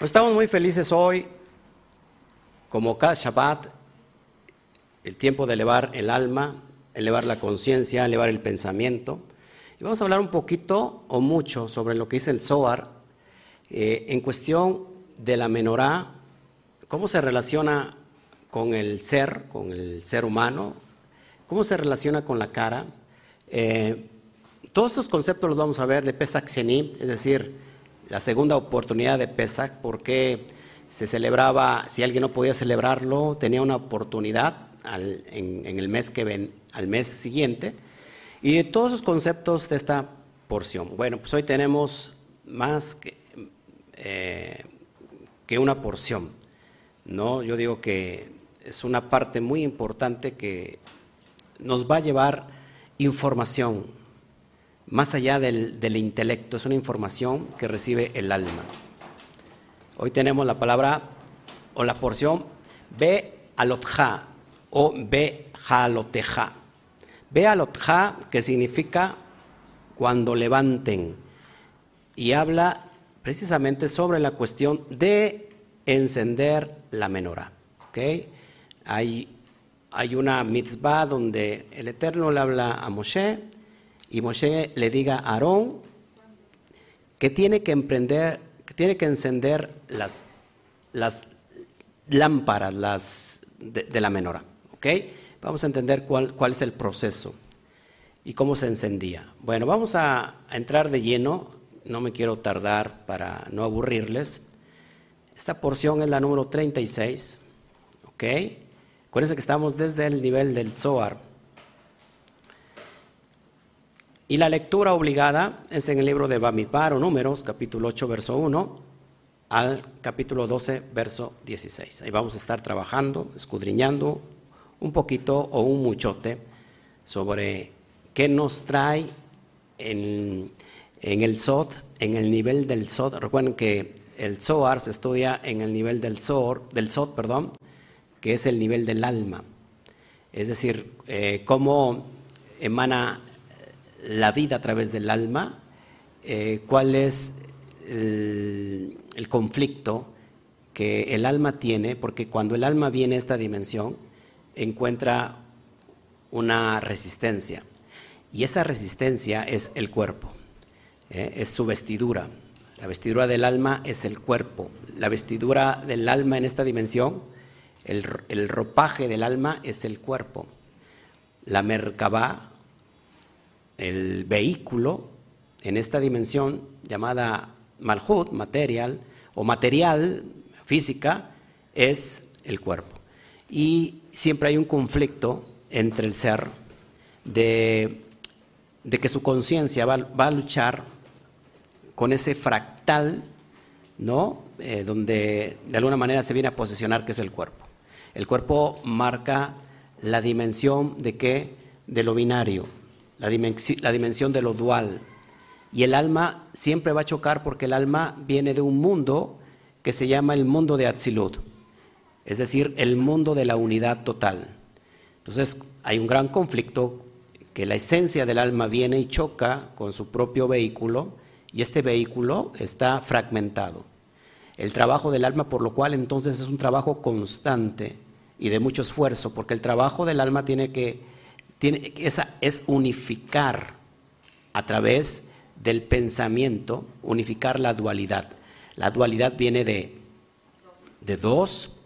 Estamos muy felices hoy, como cada Shabbat, el tiempo de elevar el alma, elevar la conciencia, elevar el pensamiento. Y vamos a hablar un poquito o mucho sobre lo que dice el Zohar eh, en cuestión de la menorá, cómo se relaciona con el ser, con el ser humano, cómo se relaciona con la cara. Eh, todos estos conceptos los vamos a ver de Pesach Sheni, es decir, la segunda oportunidad de Pesach, porque se celebraba, si alguien no podía celebrarlo, tenía una oportunidad en, el mes que ven, al mes siguiente, y de todos los conceptos de esta porción. Bueno, pues hoy tenemos más que, eh, que una porción, ¿no? Yo digo que es una parte muy importante que nos va a llevar información, más allá del, intelecto, es una información que recibe el alma. Hoy tenemos la palabra o la porción Be alotja o Be jaloteja. Be alotja, que significa cuando levanten, y habla precisamente sobre la cuestión de encender la menorá. Hay, hay una mitzvah donde el Eterno le habla a Moshe y Moshe le diga a Aarón que tiene que emprender, que tiene que encender las, las lámparas las de, la menora. ¿ok? Vamos a entender cuál, cuál es el proceso y cómo se encendía. Bueno, vamos a, entrar de lleno, no me quiero tardar para no aburrirles. Esta porción es la número 36, ¿ok? Acuérdense que estamos desde el nivel del Zohar. Y la lectura obligada es en el libro de Bamidbar o Números, capítulo 8, verso 1, al capítulo 12, verso 16. Ahí vamos a estar trabajando, escudriñando un poquito o un muchote sobre qué nos trae en, el Sot, en el nivel del Sot. Recuerden que el Zohar se estudia en el nivel del Zohar, del Sot, perdón, que es el nivel del alma. Es decir, eh, cómo emana la vida a través del alma, eh, cuál es el, conflicto que el alma tiene, porque cuando el alma viene a esta dimensión, encuentra una resistencia. Y esa resistencia es el cuerpo, eh, es su vestidura. La vestidura del alma es el cuerpo. La vestidura del alma en esta dimensión, el, el ropaje del alma es el cuerpo. La merkabah el vehículo en esta dimensión llamada malhut, material, o material, física, es el cuerpo. Y siempre hay un conflicto entre el ser de, que su conciencia va, a luchar con ese fractal, ¿no? Eh, donde de alguna manera se viene a posicionar que es el cuerpo. El cuerpo marca la dimensión de qué? De lo binario, la, dimensión de lo dual. Y el alma siempre va a chocar porque el alma viene de un mundo que se llama el mundo de Atzilut, es decir, el mundo de la unidad total. Entonces hay un gran conflicto que la esencia del alma viene y choca con su propio vehículo y este vehículo está fragmentado. El trabajo del alma, por lo cual entonces es un trabajo constante y de mucho esfuerzo, porque el trabajo del alma tiene que tiene, esa es unificar a través del pensamiento, unificar la dualidad. La dualidad viene de, de dos,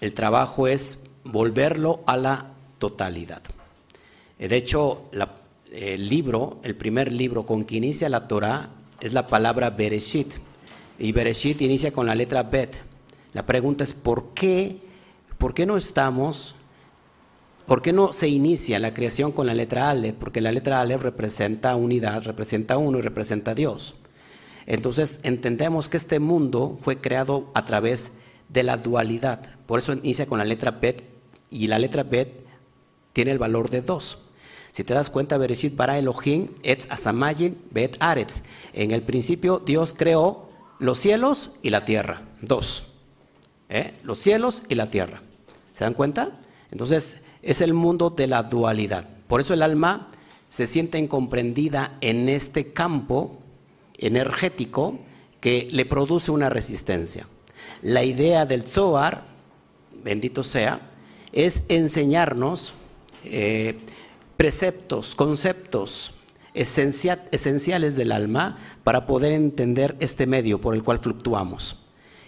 el trabajo es volverlo a la totalidad. De hecho, el libro, el primer libro con que inicia la Torah es la palabra Bereshit. Y Bereshit inicia con la letra Bet. La pregunta es, ¿por qué, por qué no estamos ¿Por qué no se inicia la creación con la letra Aleph? Porque la letra Aleph representa unidad, representa uno y representa Dios. Entonces entendemos que este mundo fue creado a través de la dualidad. Por eso inicia con la letra Bet y la letra Bet tiene el valor de dos. Si te das cuenta, Bereshit para Elohim, et asamayin, bet aretz. En el principio Dios creó los cielos y la tierra. Dos. ¿Eh? Los cielos y la tierra. ¿Se dan cuenta? Entonces, es el mundo de la dualidad. Por eso el alma se siente incomprendida en este campo energético que le produce una resistencia. La idea del Zohar, bendito sea, es enseñarnos eh, preceptos, conceptos esenciales del alma para poder entender este medio por el cual fluctuamos.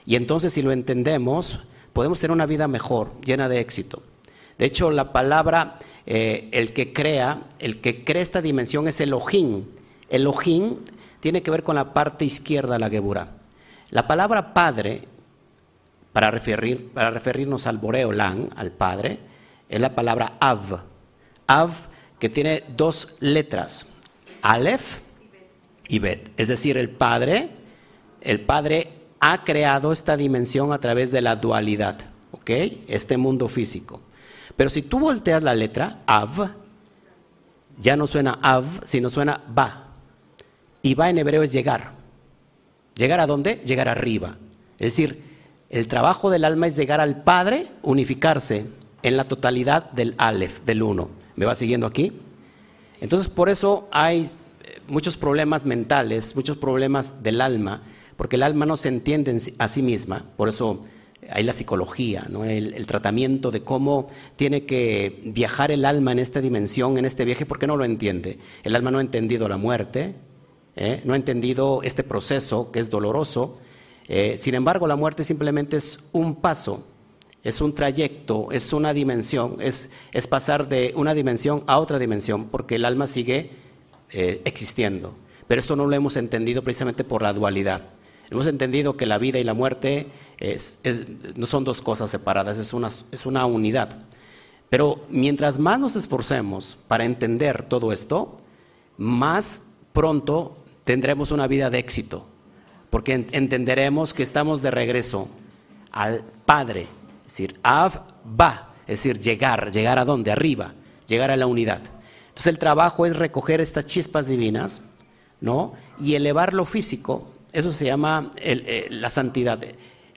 Y entonces si lo entendemos, podemos tener una vida mejor, llena de éxito. De hecho, la palabra, eh, el que crea, el que crea esta dimensión es Elohim. Elohim tiene que ver con la parte izquierda de la Gebura. La palabra padre, para referirnos al Boreolán, al padre, es la palabra Av. Av, que tiene dos letras, Aleph y Bet. Es decir, el padre, el padre ha creado esta dimensión a través de la dualidad, ¿ok? Este mundo físico. Pero si tú volteas la letra, Av, ya no suena Av, sino suena Ba. Y Ba en hebreo es llegar. ¿Llegar a dónde? Llegar arriba. Es decir, el trabajo del alma es llegar al Padre, unificarse en la totalidad del Aleph, del uno. ¿Me va siguiendo aquí? Entonces, por eso hay eh, muchos problemas mentales, muchos problemas del alma, porque el alma no se entiende a sí misma, por eso hay la psicología, el, tratamiento de cómo tiene que viajar el alma en esta dimensión, en este viaje, porque no lo entiende. El alma no ha entendido la muerte, ¿eh? no ha entendido este proceso que es doloroso. Eh, sin embargo, la muerte simplemente es un paso, es un trayecto, es una dimensión, es, pasar de una dimensión a otra dimensión, porque el alma sigue eh, existiendo. Pero esto no lo hemos entendido precisamente por la dualidad. Hemos entendido que la vida y la muerte no son dos cosas separadas, es una, es una unidad. Pero mientras más nos esforcemos para entender todo esto, más pronto tendremos una vida de éxito, porque entenderemos que estamos de regreso al Padre, es decir, Av va, es decir, llegar, llegar a dónde, arriba, llegar a la unidad. Entonces el trabajo es recoger estas chispas divinas, ¿no? Y elevar lo físico eso se llama eh, la santidad,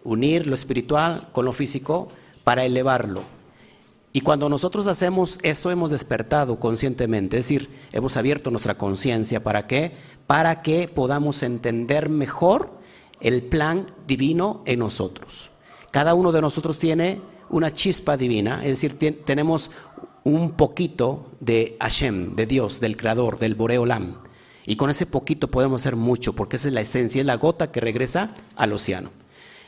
unir lo espiritual con lo físico para elevarlo. Y cuando nosotros hacemos eso hemos despertado conscientemente, es decir, hemos abierto nuestra conciencia. ¿Para qué? Para que podamos entender mejor el plan divino en nosotros. Cada uno de nosotros tiene una chispa divina, es decir, tenemos un poquito de Hashem, de Dios, del Creador, del Boreolam. Y con ese poquito podemos hacer mucho, porque esa es la esencia, es la gota que regresa al océano.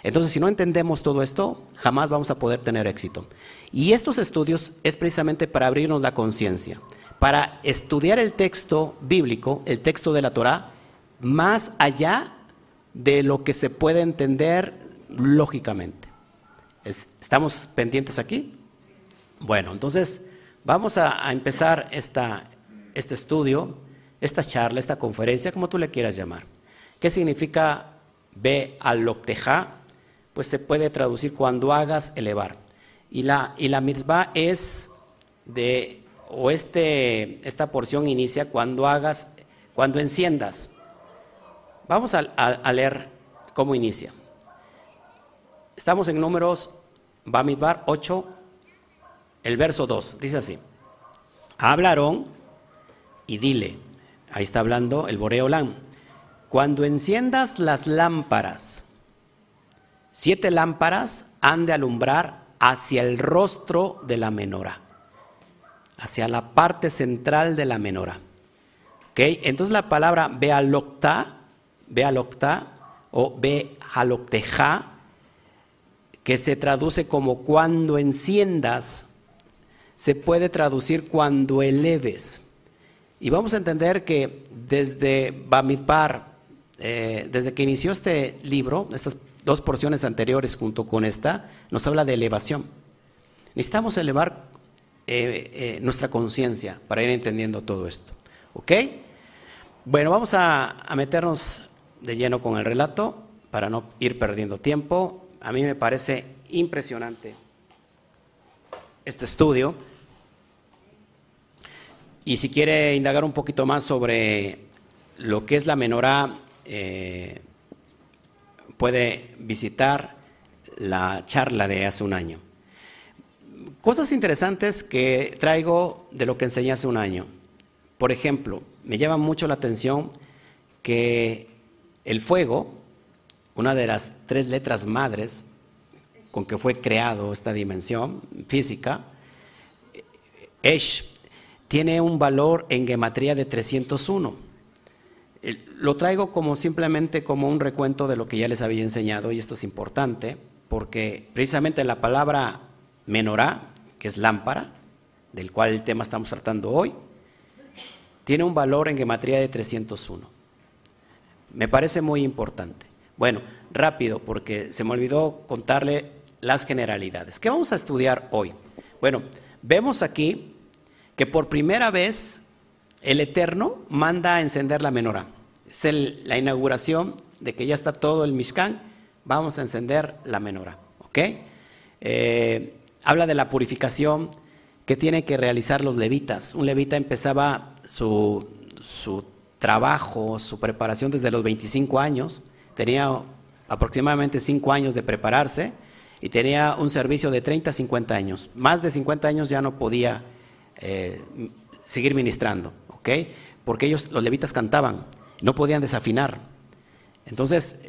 Entonces, si no entendemos todo esto, jamás vamos a poder tener éxito. Y estos estudios es precisamente para abrirnos la conciencia, para estudiar el texto bíblico, el texto de la Torah, más allá de lo que se puede entender lógicamente. ¿Estamos pendientes aquí? Bueno, entonces vamos a, empezar este estudio esta charla, esta conferencia, como tú le quieras llamar. ¿Qué significa ve alopteja? Pues se puede traducir cuando hagas elevar. Y la, y la mitzvah es de, o este, esta porción inicia cuando hagas, cuando enciendas. Vamos a, leer cómo inicia. Estamos en números Bamidbar 8, el verso 2. Dice así: Hablaron y dile Ahí está hablando el Boreolán. Cuando enciendas las lámparas, siete lámparas han de alumbrar hacia el rostro de la menora, hacia la parte central de la menora. ¿Okay? Entonces la palabra bealocta, bealocta o bealocteja, que se traduce como cuando enciendas, se puede traducir cuando eleves. Y vamos a entender que desde Bamidbar, eh, desde que inició este libro, estas dos porciones anteriores junto con esta, nos habla de elevación. Necesitamos elevar eh, eh, nuestra conciencia para ir entendiendo todo esto. ¿Ok? Bueno, vamos a, meternos de lleno con el relato para no ir perdiendo tiempo. A mí me parece impresionante este estudio. Y si quiere indagar un poquito más sobre lo que es la menorá, eh, puede visitar la charla de hace un año. Cosas interesantes que traigo de lo que enseñé hace un año. Por ejemplo, me llama mucho la atención que el fuego una de las tres letras madres con que fue creado esta dimensión física, Esh, tiene un valor en gematría de 301. Lo traigo como simplemente como un recuento de lo que ya les había enseñado y esto es importante porque precisamente la palabra menorá, que es lámpara, del cual el tema estamos tratando hoy, tiene un valor en gematría de 301. Me parece muy importante. Bueno, rápido, porque se me olvidó contarle las generalidades. ¿Qué vamos a estudiar hoy? Bueno, vemos aquí que por primera vez el Eterno manda a encender la menorá. Es la inauguración de que ya está todo el Mishkan, vamos a encender la menorá. ¿Ok? Eh, habla de la purificación que tienen que realizar los levitas. Un levita empezaba su, su trabajo, su preparación desde los 25 años, tenía aproximadamente 5 años de prepararse y tenía un servicio de 30 a 50 años. Más de 50 años ya no podía eh, seguir ministrando, ¿ok? Porque ellos, los levitas cantaban, no podían desafinar. Entonces,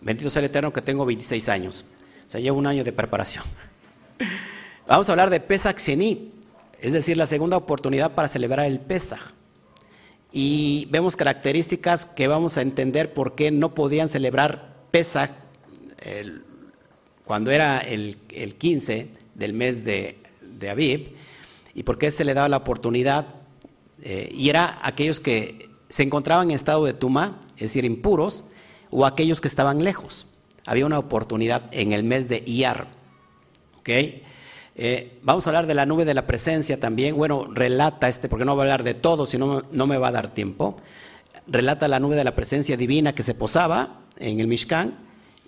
bendito sea el Eterno que tengo 26 años, o sea, llevo un año de preparación. Vamos a hablar de Pesach Sheni, es decir, la segunda oportunidad para celebrar el Pesach y vemos características que vamos a entender por qué no podían celebrar Pesach cuando era el, 15 del mes de, de, Aviv y por qué se le daba la oportunidad. Eh, y era aquellos que se encontraban en estado de tuma, es decir, impuros, o aquellos que estaban lejos. Había una oportunidad en el mes de Iyar. ¿okay? Eh, vamos a hablar de la nube de la presencia también. Bueno, relata este, porque no voy a hablar de todo, si no, me va a dar tiempo. Relata la nube de la presencia divina que se posaba en el Mishkan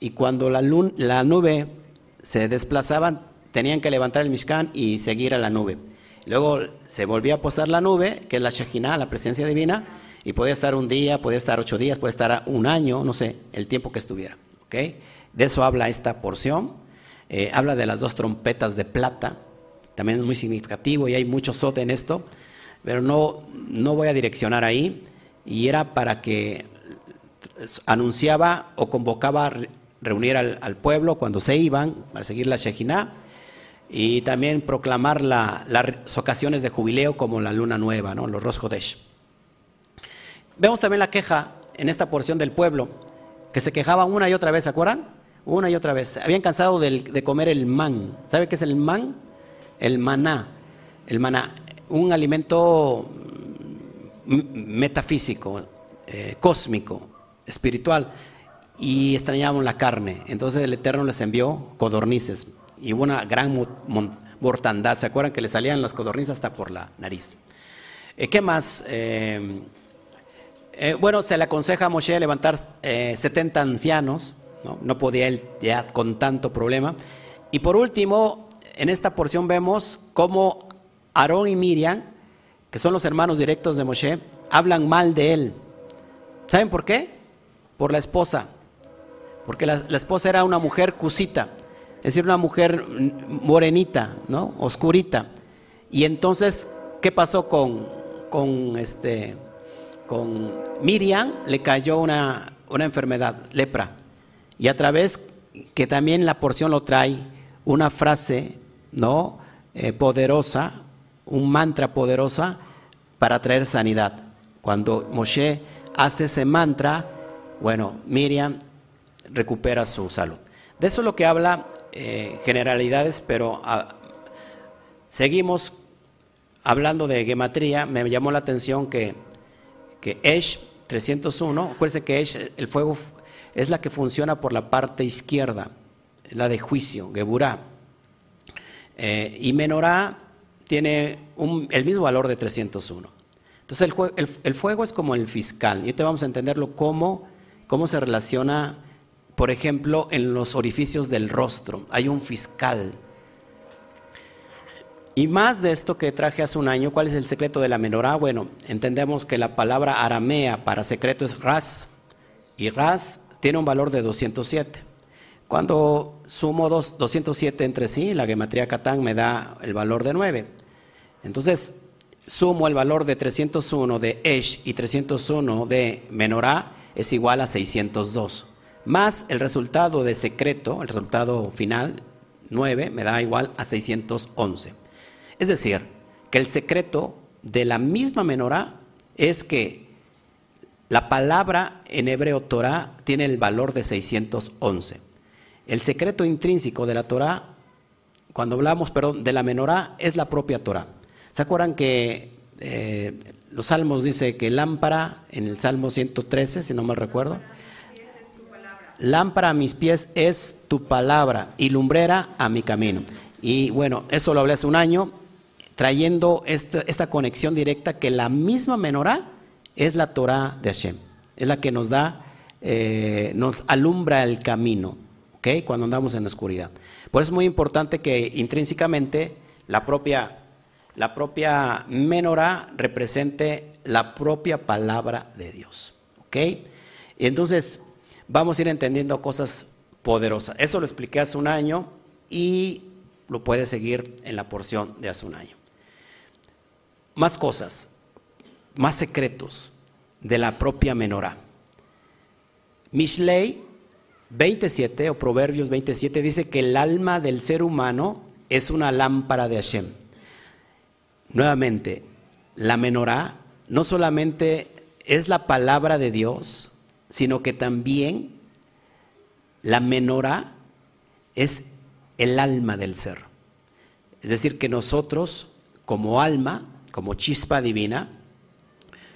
y cuando la, nube se desplazaba, tenían que levantar el Mishkan y seguir a la nube. Luego se volvía a posar la nube, que es la Shekhinah, la presencia divina, y podía estar un día, podía estar ocho días, puede estar un año, no sé, el tiempo que estuviera. ¿okay? De eso habla esta porción. Eh, habla de las dos trompetas de plata, también es muy significativo y hay mucho sote en esto, pero no, no voy a direccionar ahí, y era para que anunciaba o convocaba a reunir al, pueblo cuando se iban para seguir la Shejinah y también proclamar las ocasiones de jubileo como la luna nueva, ¿no? los Rosh Hodesh. Vemos también la queja en esta porción del pueblo, que se quejaban una y otra vez, ¿se acuerdan? una y otra vez. Habían cansado de, comer el man. ¿Sabe qué es el man? El maná. El maná, un alimento metafísico, eh, cósmico, espiritual. Y extrañaban la carne. Entonces el Eterno les envió codornices. Y hubo una gran mortandad. ¿Se acuerdan que le salían las codornices hasta por la nariz? Eh, ¿Qué más? Eh, bueno, se le aconseja a Moshe levantar 70 ancianos ¿no? podía él ya con tanto problema. Y por último, en esta porción vemos cómo Aarón y Miriam, que son los hermanos directos de Moshe, hablan mal de él. ¿Saben por qué? Por la esposa. Porque la, esposa era una mujer cusita, es decir, una mujer morenita, ¿no? Oscurita. Y entonces, ¿qué pasó con, con, este, con Miriam? Le cayó una, una enfermedad, lepra. Y a través que también la porción lo trae una frase, ¿no? Eh, poderosa, un mantra poderosa para traer sanidad. Cuando Moshe hace ese mantra, bueno, Miriam recupera su salud. De eso es lo que habla eh, generalidades, pero ah, seguimos hablando de gematría. Me llamó la atención que, que Esh 301, acuérdense que Esh, el fuego es la que funciona por la parte izquierda, la de juicio, Geburá. Eh, y Menorá tiene el mismo valor de 301. Entonces el, fuego es como el fiscal, y te vamos a entenderlo cómo, cómo se relaciona, por ejemplo, en los orificios del rostro. Hay un fiscal. Y más de esto que traje hace un año, ¿cuál es el secreto de la menorá? Bueno, entendemos que la palabra aramea para secreto es ras, y ras tiene un valor de 207. Cuando sumo 207 entre sí, la gematría Catán me da el valor de 9. Entonces, sumo el valor de 301 de Esh y 301 de Menorá es igual a 602. más el resultado de secreto, el resultado final, 9, me da igual a 611. Es decir, que el secreto de la misma menorá es que la palabra en hebreo Torah tiene el valor de 611. El secreto intrínseco de la Torah, cuando hablamos perdón, de la menorá, es la propia Torah. ¿Se acuerdan que eh, los salmos dice que lámpara, en el Salmo 113, si no mal recuerdo, lámpara a mis pies es tu palabra y lumbrera a mi camino. Y bueno, eso lo hablé hace un año, trayendo esta, esta conexión directa que la misma menorá es la Torah de Hashem, es la que nos da, eh, nos alumbra el camino, ¿ok? Cuando andamos en la oscuridad. Por eso es muy importante que intrínsecamente la propia, la propia menorá represente la propia palabra de Dios, ¿ok? Y entonces vamos a ir entendiendo cosas poderosas. Eso lo expliqué hace un año y lo puede seguir en la porción de hace un año. Más cosas, más secretos de la propia menorá. Mishlei 27 o Proverbios 27 dice que el alma del ser humano es una lámpara de Hashem. Nuevamente, la menorá no solamente es la palabra de Dios, sino que también la menorá es el alma del ser. Es decir, que nosotros como alma, como chispa divina,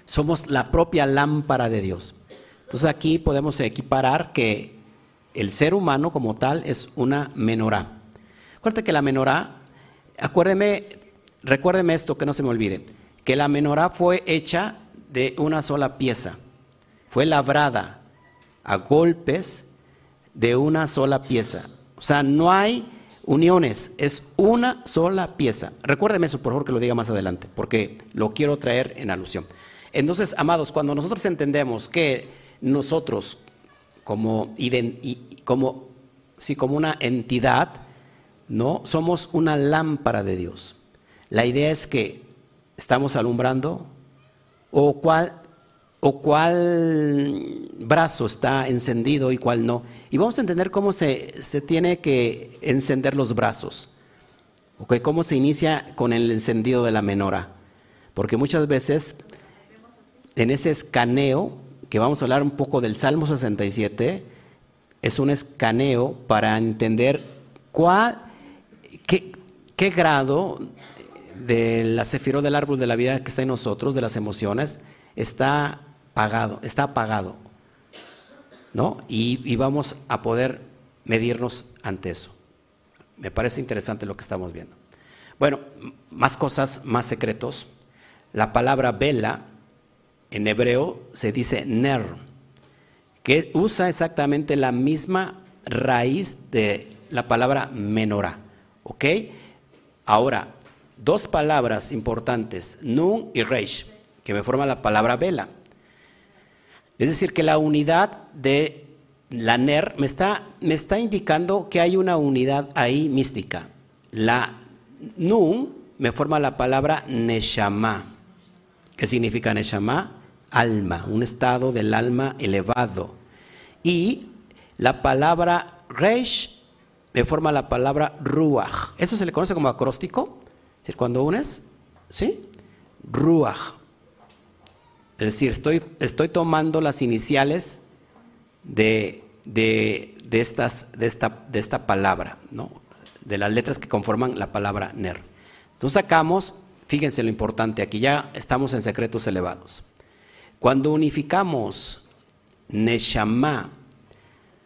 somos la propia lámpara de Dios. Entonces aquí podemos equiparar que el ser humano como tal es una menorá. Acuérdate que la menorá, acuérdeme, recuérdeme esto que no se me olvide, que la menorá fue hecha de una sola pieza fue labrada a golpes de una sola pieza. O sea, no hay uniones, es una sola pieza. Recuérdeme eso, por favor, que lo diga más adelante, porque lo quiero traer en alusión. Entonces, amados, cuando nosotros entendemos que nosotros, como, como, sí, como una entidad, ¿no? somos una lámpara de Dios. La idea es que estamos alumbrando, o cuál o cuál brazo está encendido y cuál no. Y vamos a entender cómo se, se tiene que encender los brazos. Okay, cómo se inicia con el encendido de la menora. Porque muchas veces en ese escaneo, que vamos a hablar un poco del Salmo 67, es un escaneo para entender cuál, qué, qué grado de la cefiro del árbol de la vida que está en nosotros, de las emociones, está pagado, está apagado. ¿No? Y, vamos a poder medirnos ante eso. Me parece interesante lo que estamos viendo. Bueno, más cosas, más secretos. La palabra vela en hebreo se dice ner, que usa exactamente la misma raíz de la palabra menorá. ¿Ok? Ahora, dos palabras importantes, nun y reish, que me forman la palabra vela. Es decir, que la unidad de la NER me está, me está indicando que hay una unidad ahí mística. La Nun me forma la palabra Neshama. ¿Qué significa Neshama? Alma, un estado del alma elevado. Y la palabra Reish me forma la palabra Ruach. Eso se le conoce como acróstico. Es decir, cuando unes, ¿sí? Ruach. Es decir, estoy, estoy tomando las iniciales de, estas, de, esta, de esta palabra, ¿no? de las letras que conforman la palabra ner. Entonces sacamos, fíjense lo importante, aquí ya estamos en secretos elevados. Cuando unificamos Neshama,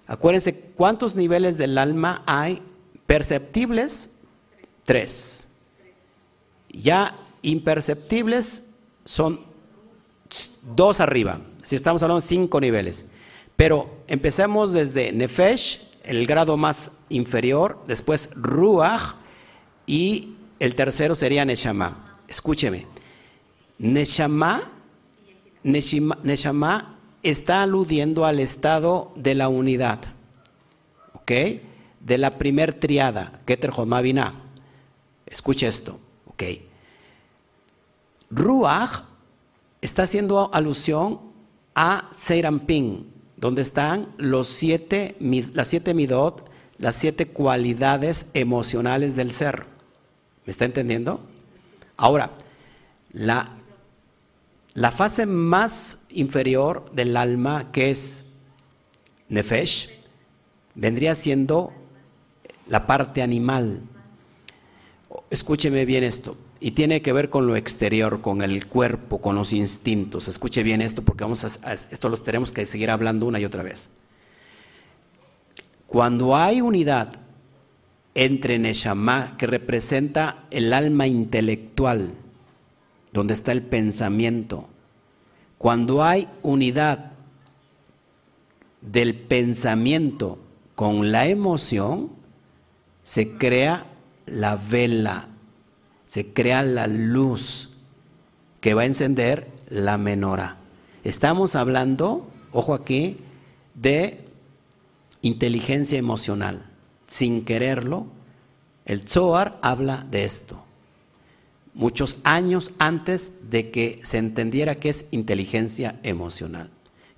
acuérdense cuántos niveles del alma hay perceptibles, tres. Ya imperceptibles son dos arriba, si estamos hablando de cinco niveles. Pero empecemos desde Nefesh, el grado más inferior, después Ruach y el tercero sería Neshama. Escúcheme, Neshama, Neshama, está aludiendo al estado de la unidad, ¿ok? De la primer triada, Keter Binah. Escuche esto, ¿ok? Ruach está haciendo alusión a Seirampin, donde están los siete, las siete midot, las siete cualidades emocionales del ser. ¿Me está entendiendo? Ahora, la, la fase más inferior del alma, que es Nefesh, vendría siendo la parte animal. Escúcheme bien esto. Y tiene que ver con lo exterior, con el cuerpo, con los instintos. Escuche bien esto porque vamos a, esto lo tenemos que seguir hablando una y otra vez. Cuando hay unidad entre Neshama, que representa el alma intelectual, donde está el pensamiento, cuando hay unidad del pensamiento con la emoción, se crea la vela, se crea la luz que va a encender la menora. Estamos hablando, ojo aquí, de inteligencia emocional. Sin quererlo, el Zohar habla de esto. Muchos años antes de que se entendiera qué es inteligencia emocional.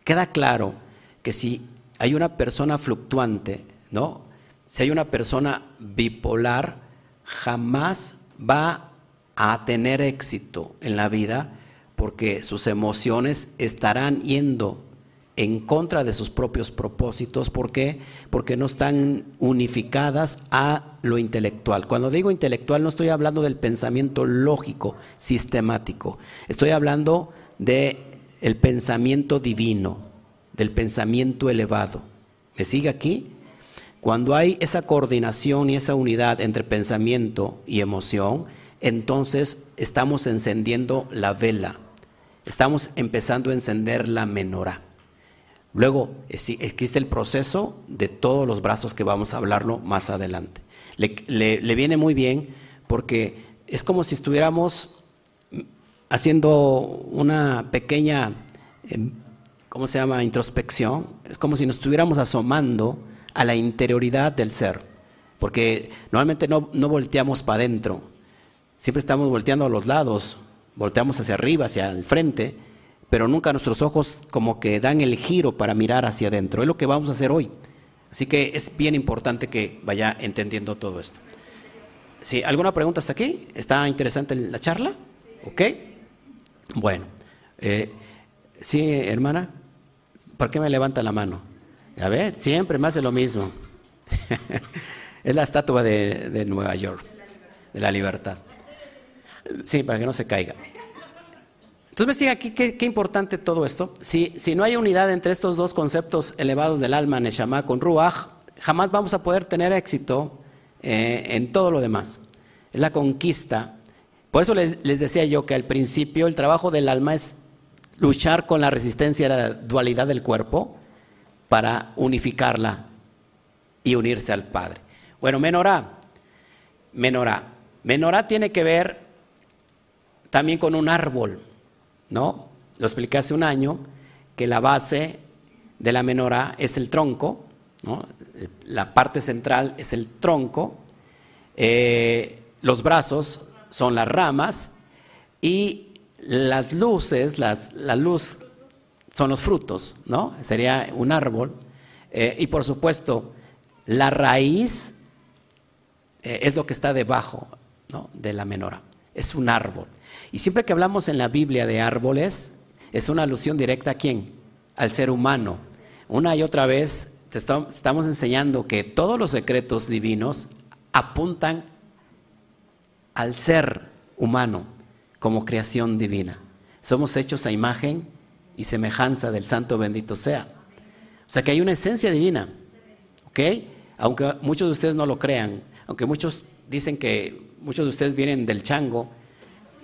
Queda claro que si hay una persona fluctuante, ¿no? Si hay una persona bipolar, jamás va a tener éxito en la vida porque sus emociones estarán yendo en contra de sus propios propósitos. ¿Por qué? Porque no están unificadas a lo intelectual. Cuando digo intelectual no estoy hablando del pensamiento lógico, sistemático. Estoy hablando del el pensamiento divino, del pensamiento elevado. ¿Me sigue aquí? Cuando hay esa coordinación y esa unidad entre pensamiento y emoción, entonces estamos encendiendo la vela, estamos empezando a encender la menorá. Luego existe el proceso de todos los brazos que vamos a hablarlo más adelante. Le, viene muy bien porque es como si estuviéramos haciendo una pequeña, em, ¿cómo se llama?, introspección. Es como si nos estuviéramos asomando a la interioridad del ser. Porque normalmente no, no volteamos para adentro, siempre estamos volteando a los lados, volteamos hacia arriba, hacia el frente pero nunca nuestros ojos como que dan el giro para mirar hacia adentro. Es lo que vamos a hacer hoy. Así que es bien importante que vaya entendiendo todo esto. ¿Sí? ¿Alguna pregunta hasta aquí? ¿Está interesante la charla? ¿Ok? Bueno. Eh, sí, hermana, ¿por qué me levanta la mano? A ver, siempre me hace lo mismo. es la estatua de, de Nueva York, de la libertad. Sí, para que no se caiga. Entonces me sigue aquí, qué, importante todo esto. Si, si, no hay unidad entre estos dos conceptos elevados del alma, Neshama con Ruach, jamás vamos a poder tener éxito eh, en todo lo demás. Es la conquista. Por eso les, les, decía yo que al principio el trabajo del alma es luchar con la resistencia a la dualidad del cuerpo para unificarla y unirse al Padre. Bueno, menorá. Menorá. Menorá tiene que ver también con un árbol. ¿no? Lo expliqué hace un año, que la base de la menorá es el tronco, la parte central es el tronco, eh, los brazos son las ramas y las luces, las, la luz son los frutos, ¿no? Sería un árbol. Eh, y por supuesto, la raíz eh, es lo que está debajo de la menorá, es un árbol. Y siempre que hablamos en la Biblia de árboles, es una alusión directa a quién? Al ser humano. Una y otra vez te estamos enseñando que todos los secretos divinos apuntan al ser humano como creación divina. Somos hechos a imagen y semejanza del Santo bendito sea. O sea que hay una esencia divina. ¿Ok? Aunque muchos de ustedes no lo crean, aunque muchos dicen que muchos de ustedes vienen del chango,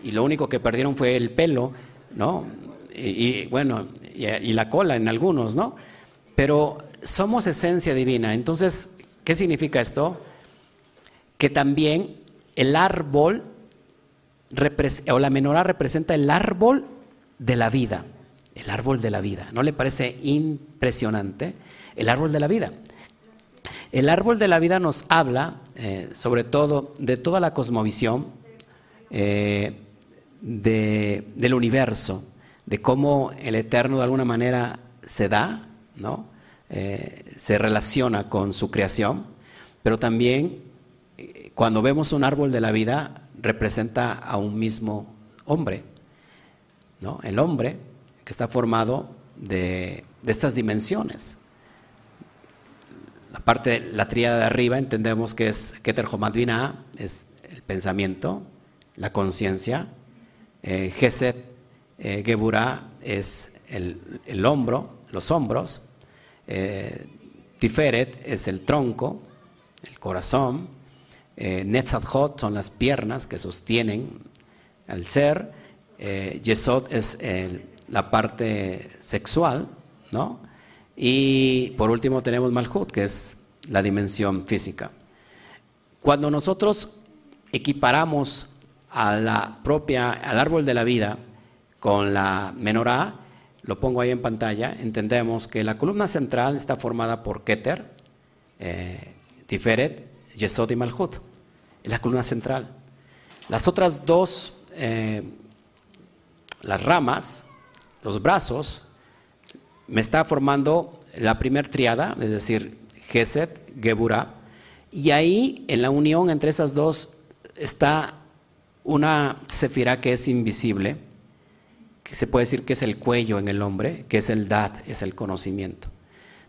y lo único que perdieron fue el pelo, ¿no? Y, bueno, y, la cola en algunos, ¿no? Pero somos esencia divina. Entonces, ¿qué significa esto? Que también el árbol o la menorá representa el árbol de la vida, el árbol de la vida. ¿No le parece impresionante? El árbol de la vida. El árbol de la vida nos habla, eh, sobre todo, de toda la cosmovisión, eh, del universo, de cómo el Eterno de alguna manera se da, ¿no? Eh, se relaciona con su creación, pero también cuando vemos un árbol de la vida representa a un mismo hombre, ¿no? El hombre que está formado de, estas dimensiones. La parte, la tríada de arriba entendemos que es Keter Homadvina, es el pensamiento, la conciencia, eh, Geset eh, es el, hombro, los hombros, eh, Tiferet es el tronco, el corazón, eh, Netzadhot son las piernas que sostienen al ser, eh, Yesod es la parte sexual, ¿no? Y por último tenemos Malhut, que es la dimensión física. Cuando nosotros equiparamos a la propia, al árbol de la vida con la menorá, lo pongo ahí en pantalla, entendemos que la columna central está formada por Keter, eh, Tiferet, Yesod y Malhut. Es la columna central. Las otras dos, eh, las ramas, los brazos, me está formando la primer triada, es decir, Geset, Geburah, y ahí en la unión entre esas dos está una sefirá que es invisible, que se puede decir que es el cuello en el hombre, que es el dat, es el conocimiento.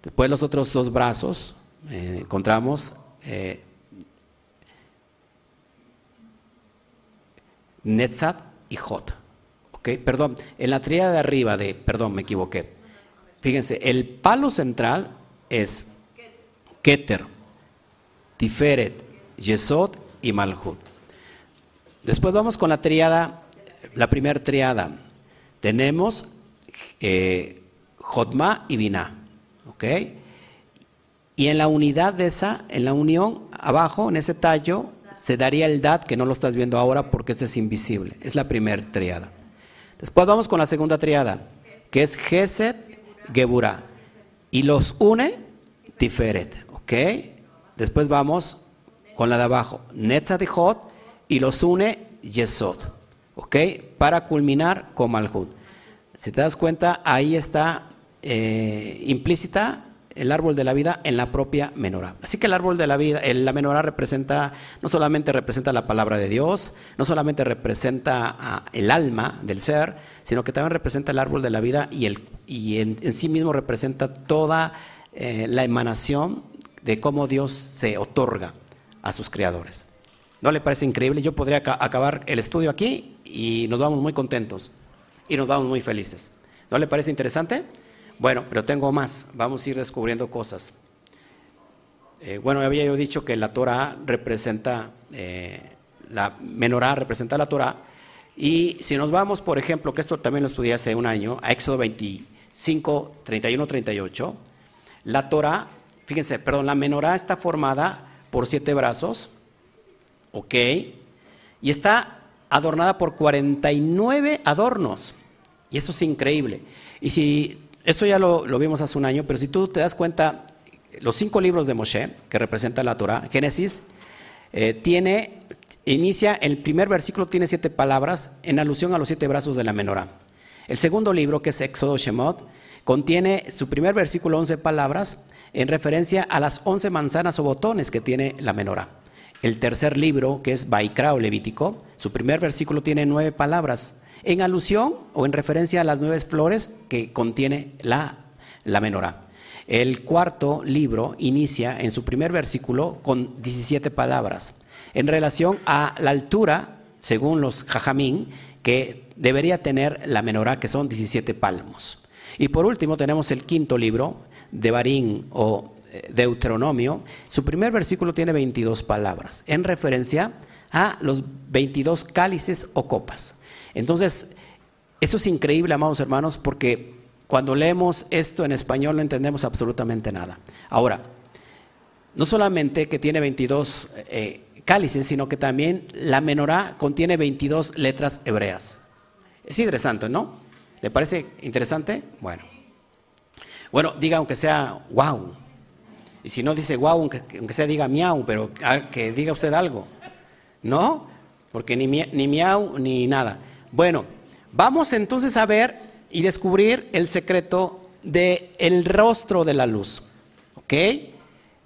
Después los otros dos brazos eh, encontramos eh, Netzat y Jot. Perdón, en la tríada de arriba de, perdón, me equivoqué. Fíjense, el palo central es Keter, Tiferet, Yesod y Malhut. Después vamos con la triada, la primera triada. Tenemos eh, Jotma y Binah. ¿Ok? Y en la unidad de esa, en la unión, abajo, en ese tallo, se daría el Dat, que no lo estás viendo ahora porque este es invisible. Es la primera triada. Después vamos con la segunda triada, que es Geset, Geburah. Y los une Tiferet. ¿Ok? Después vamos con la de abajo, Netzadihot y los une Yesod, ¿ok? Para culminar con Malhut. Si te das cuenta, ahí está eh, implícita el árbol de la vida en la propia menorá. Así que el árbol de la vida, la menorá representa, no solamente representa la palabra de Dios, no solamente representa el alma del ser, sino que también representa el árbol de la vida y, el, y en, sí mismo representa toda eh, la emanación de cómo Dios se otorga a sus creadores. ¿No le parece increíble? Yo podría acabar el estudio aquí y nos vamos muy contentos y nos vamos muy felices. ¿No le parece interesante? Bueno, pero tengo más. Vamos a ir descubriendo cosas. Eh, bueno, había yo dicho que la Torah representa, eh, la menorá representa la Torah. Y si nos vamos, por ejemplo, que esto también lo estudié hace un año, a Éxodo 25, 31, 38, la Torah, fíjense, perdón, la menorá está formada por siete brazos ¿ok? Y está adornada por 49 adornos. Y eso es increíble. Y si, esto ya lo, vimos hace un año, pero si tú te das cuenta, los cinco libros de Moshe, que representan la Torah, Génesis, eh, tiene, inicia, el primer versículo tiene siete palabras en alusión a los siete brazos de la menorá. El segundo libro, que es Éxodo Shemot, contiene su primer versículo, once palabras, en referencia a las once manzanas o botones que tiene la menorá. El tercer libro, que es Baikra o Levítico, su primer versículo tiene nueve palabras, en alusión o en referencia a las nueve flores que contiene la, la menorá. El cuarto libro inicia en su primer versículo con 17 palabras, en relación a la altura, según los jajamín, que debería tener la menorá, que son 17 palmos. Y por último tenemos el quinto libro, de Barín o Deuteronomio, su primer versículo tiene 22 palabras, en referencia a los 22 cálices o copas. Entonces, esto es increíble, amados hermanos, porque cuando leemos esto en español no entendemos absolutamente nada. Ahora, no solamente que tiene 22 eh, cálices, sino que también la menorá contiene 22 letras hebreas. Es interesante, ¿no? ¿Le parece interesante? Bueno. Bueno, diga aunque sea wow. Y si no dice guau, aunque, sea diga miau, pero que diga usted algo. ¿No? Porque ni, ni miau ni nada. Bueno, vamos entonces a ver y descubrir el secreto de el rostro de la luz. ¿Ok?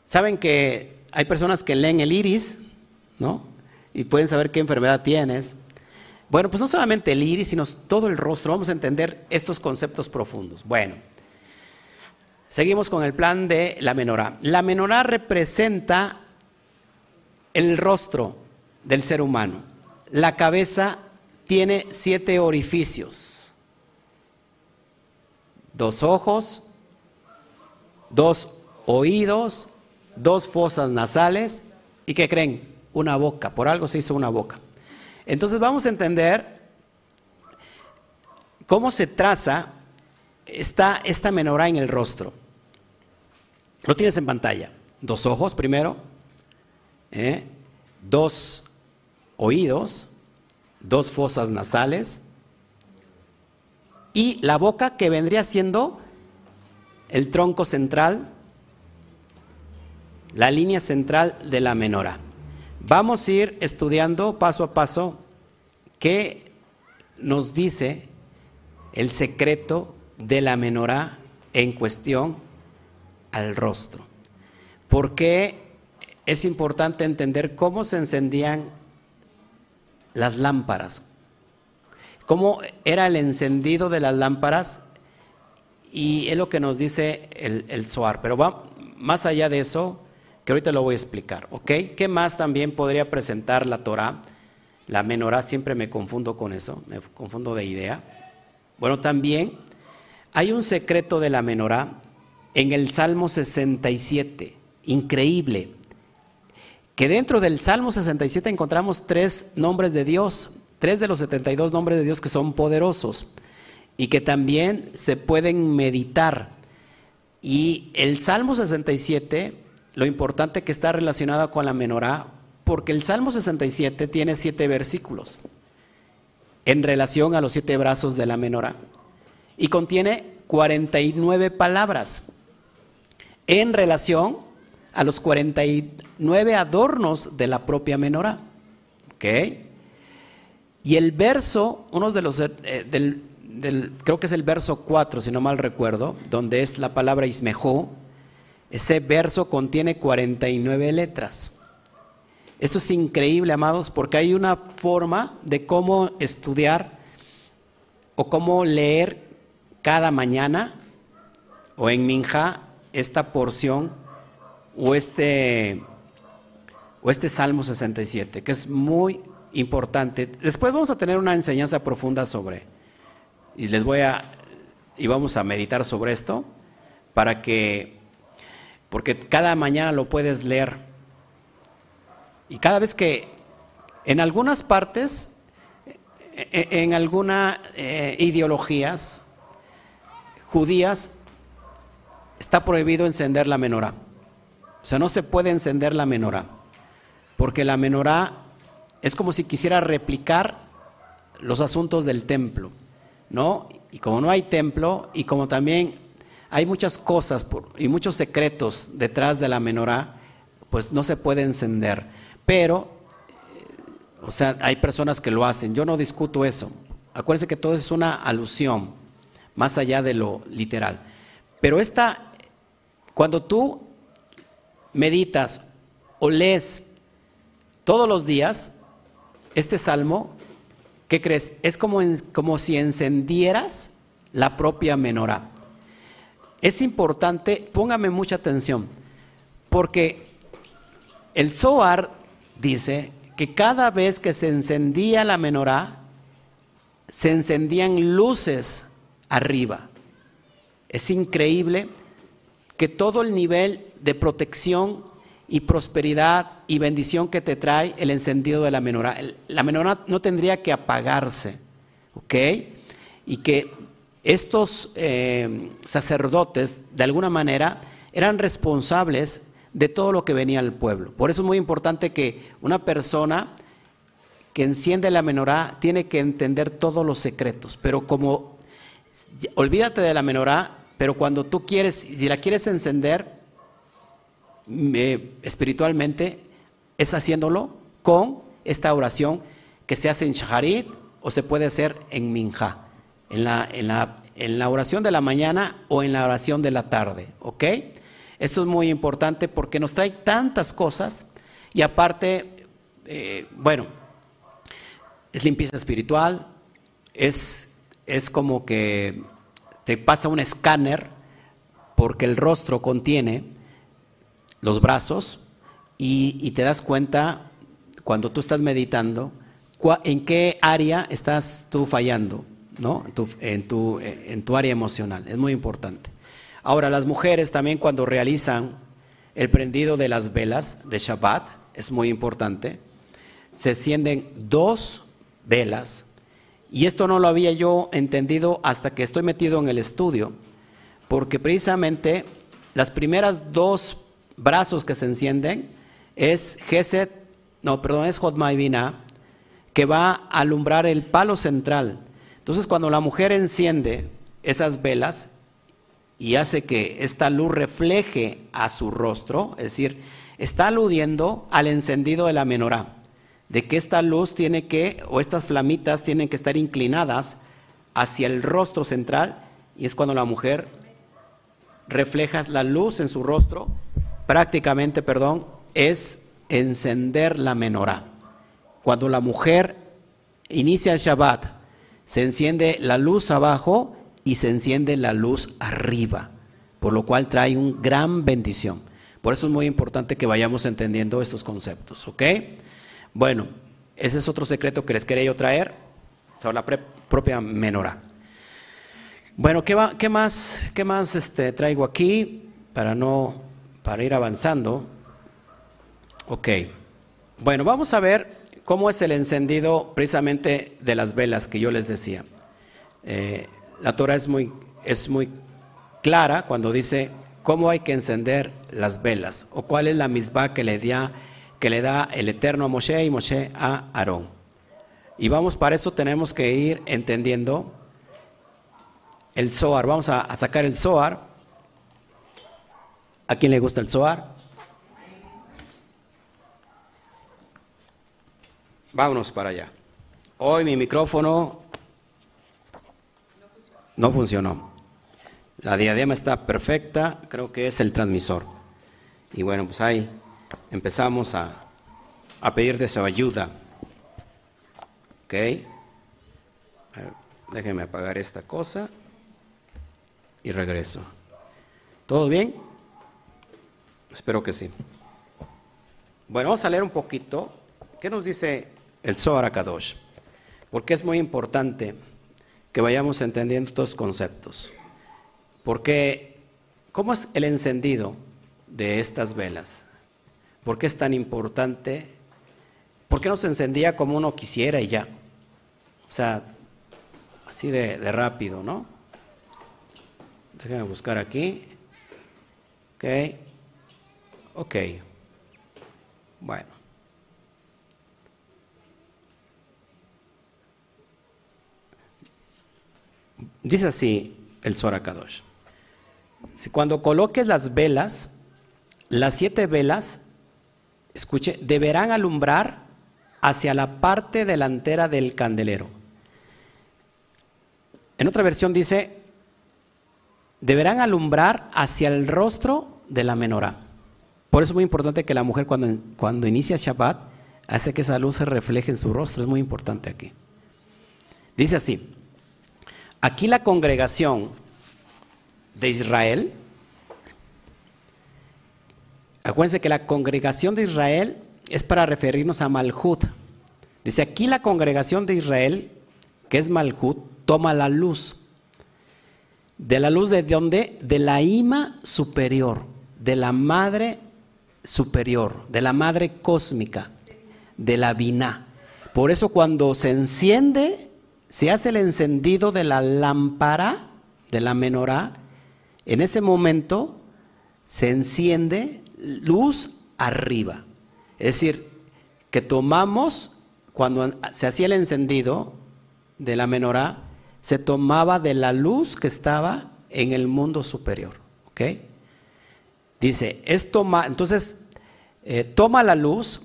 Saben que hay personas que leen el iris, ¿no? Y pueden saber qué enfermedad tienes. Bueno, pues no solamente el iris, sino todo el rostro. Vamos a entender estos conceptos profundos. Bueno, seguimos con el plan de la menorá. La menorá representa el rostro del ser humano. La cabeza tiene siete orificios. Dos ojos, dos oídos, dos fosas nasales y ¿qué creen? Una boca. Por algo se hizo una boca. Entonces vamos a entender cómo se traza esta, esta menorá en el rostro. Lo tienes en pantalla. Dos ojos primero, ¿eh? dos oídos, dos fosas nasales y la boca que vendría siendo el tronco central, la línea central de la menora. Vamos a ir estudiando paso a paso qué nos dice el secreto de la menorá en cuestión al rostro. Porque es importante entender cómo se encendían las lámparas, cómo era el encendido de las lámparas y es lo que nos dice el, el. Pero va más allá de eso, que ahorita lo voy a explicar, ¿ok? ¿Qué más también podría presentar la Torah? La menorá, siempre me confundo con eso, me confundo de idea. Bueno, también hay un secreto de la menorá en el Salmo 67, increíble, que dentro del Salmo 67 encontramos tres nombres de Dios, tres de los 72 nombres de Dios que son poderosos y que también se pueden meditar. Y el Salmo 67 lo importante que está relacionado con la menorá, porque el Salmo 67 tiene siete versículos en relación a los siete brazos de la menorá y contiene 49 palabras en relación a los 49 adornos de la propia menorá. ¿Ok? Y el verso, uno de los, eh, del, creo que es el verso 4, si no mal recuerdo, donde es la palabra ismejó, ese verso contiene 49 letras. Esto es increíble, amados, porque hay una forma de cómo estudiar o cómo leer cada mañana o en Minja esta porción o este, o este Salmo 67, que es muy importante. Después vamos a tener una enseñanza profunda sobre, y les voy a, y vamos a meditar sobre esto, para que porque cada mañana lo puedes leer. Y cada vez que en algunas partes, e, e, en algunas eh, ideologías judías, está prohibido encender la menorá. O sea, no se puede encender la menorá, porque la menorá es como si quisiera replicar los asuntos del templo, ¿no? Y como no hay templo, y como también hay muchas cosas y muchos secretos detrás de la menorá, pues no se puede encender. Pero, o sea, hay personas que lo hacen. Yo no discuto eso. Acuérdense que todo es una alusión, más allá de lo literal. Pero esta, cuando tú meditas o lees todos los días este salmo, ¿qué crees? Es como, como si encendieras la propia menorá. Es importante, póngame mucha atención, porque el Zohar dice que cada vez que se encendía la menorá, se encendían luces arriba. Es increíble que todo el nivel de protección y prosperidad y bendición que te trae el encendido de la menorá. La menorá no tendría que apagarse, ¿ok? Y que estos eh, sacerdotes, de alguna manera, eran responsables de todo lo que venía al pueblo. Por eso es muy importante que una persona que enciende la menorá tiene que entender todos los secretos. Pero como, olvídate de la menorá, pero cuando tú quieres, si la quieres encender espiritualmente, es haciéndolo con esta oración que se hace en Shaharit o se puede hacer en Minja en la, en la, en la oración de la mañana o en la oración de la tarde, ¿ok? Esto es muy importante porque nos trae tantas cosas y aparte, eh, bueno, es limpieza espiritual, es, es como que te pasa un escáner porque el rostro contiene los brazos y, te das cuenta cuando tú estás meditando en qué área estás tú fallando, ¿no? En tu, en tu área emocional. Es muy importante. Ahora, las mujeres también cuando realizan el prendido de las velas de Shabbat, es muy importante, se encienden dos velas. Y esto no lo había yo entendido hasta que estoy metido en el estudio, porque precisamente las primeras dos brazos que se encienden es Geset, no, perdón, es Jotmaivina, que va a alumbrar el palo central. Entonces, cuando la mujer enciende esas velas y hace que esta luz refleje a su rostro, es decir, está aludiendo al encendido de la menorá, de que esta luz tiene que, o estas flamitas tienen que estar inclinadas hacia el rostro central, y es cuando la mujer refleja la luz en su rostro, prácticamente, perdón, es encender la menorá. Cuando la mujer inicia el Shabbat, se enciende la luz abajo y se enciende la luz arriba, por lo cual trae una gran bendición. Por eso es muy importante que vayamos entendiendo estos conceptos, ¿ok? Bueno, ese es otro secreto que les quería yo traer sobre la propia menorá. Bueno, ¿qué, qué más, qué más este, traigo aquí para, no, para ir avanzando? Ok. Bueno, vamos a ver cómo es el encendido precisamente de las velas que yo les decía. Eh, la Torah es muy, es muy clara cuando dice cómo hay que encender las velas o cuál es la misma que le, da, que le da el Eterno a Moshe y Moshe a Aarón. Y vamos, para eso tenemos que ir entendiendo el Zohar. Vamos a, a sacar el Zohar. ¿A quién le gusta el Zohar? Vámonos para allá. Hoy mi micrófono no funcionó. La diadema está perfecta, creo que es el transmisor. Y bueno, pues ahí empezamos a, a pedir de su ayuda. ¿Ok? déjenme apagar esta cosa y regreso. ¿Todo bien? Espero que sí. Bueno, vamos a leer un poquito. ¿Qué nos dice el Zohar Kadosh, porque es muy importante que vayamos entendiendo estos conceptos. Porque, ¿cómo es el encendido de estas velas? ¿Por qué es tan importante? ¿Por qué no se encendía como uno quisiera y ya? O sea, así de, de rápido, ¿no? Déjenme buscar aquí. Ok. Ok. Bueno. Dice así el Sorakadosh. Si cuando coloques las velas, las siete velas, escuche, deberán alumbrar hacia la parte delantera del candelero. En otra versión dice, deberán alumbrar hacia el rostro de la menorá. Por eso es muy importante que la mujer cuando, cuando inicia Shabbat hace que esa luz se refleje en su rostro. Es muy importante aquí. Dice así, Aquí la congregación de Israel, acuérdense que la congregación de Israel es para referirnos a Malhut. Dice aquí la congregación de Israel, que es Malhut, toma la luz. ¿De la luz de dónde? De la ima superior, de la madre superior, de la madre cósmica, de la vina. Por eso cuando se enciende se hace el encendido de la lámpara, de la menorá, en ese momento se enciende luz arriba. Es decir, que tomamos, cuando se hacía el encendido de la menorá, se tomaba de la luz que estaba en el mundo superior. ¿Ok? Dice, toma, entonces, eh, toma la luz,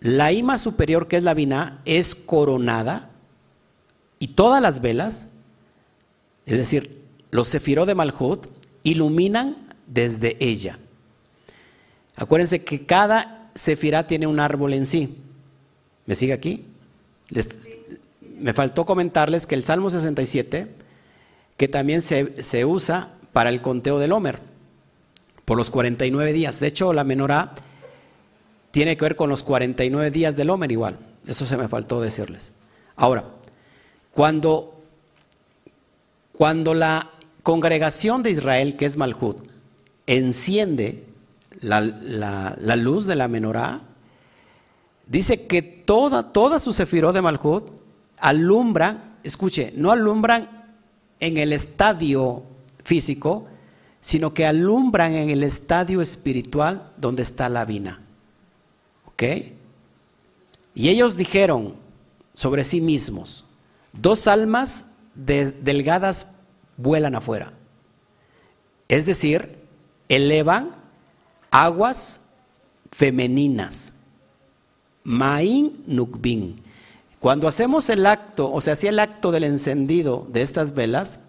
la ima superior, que es la vina, es coronada y todas las velas, es decir, los sefirot de Malhut iluminan desde ella. Acuérdense que cada sefirá tiene un árbol en sí. ¿Me sigue aquí? me faltó comentarles que el Salmo 67, que también se, se usa para el conteo del Homer, por los 49 días. De hecho, la menorá tiene que ver con los 49 días del Homer igual. Eso se me faltó decirles. Ahora, cuando, cuando la congregación de Israel, que es Malhut, enciende la, la, luz de la menorá, dice que toda, toda su sefirot de Malhut alumbran, escuche, no alumbran en el estadio físico, sino que alumbran en el estadio espiritual donde está la vina. ¿Ok? Y ellos dijeron sobre sí mismos, dos almas delgadas vuelan afuera. Es decir, elevan aguas femeninas. Main Nukbin. Cuando hacemos el acto, o se hacía el acto del encendido de estas velas,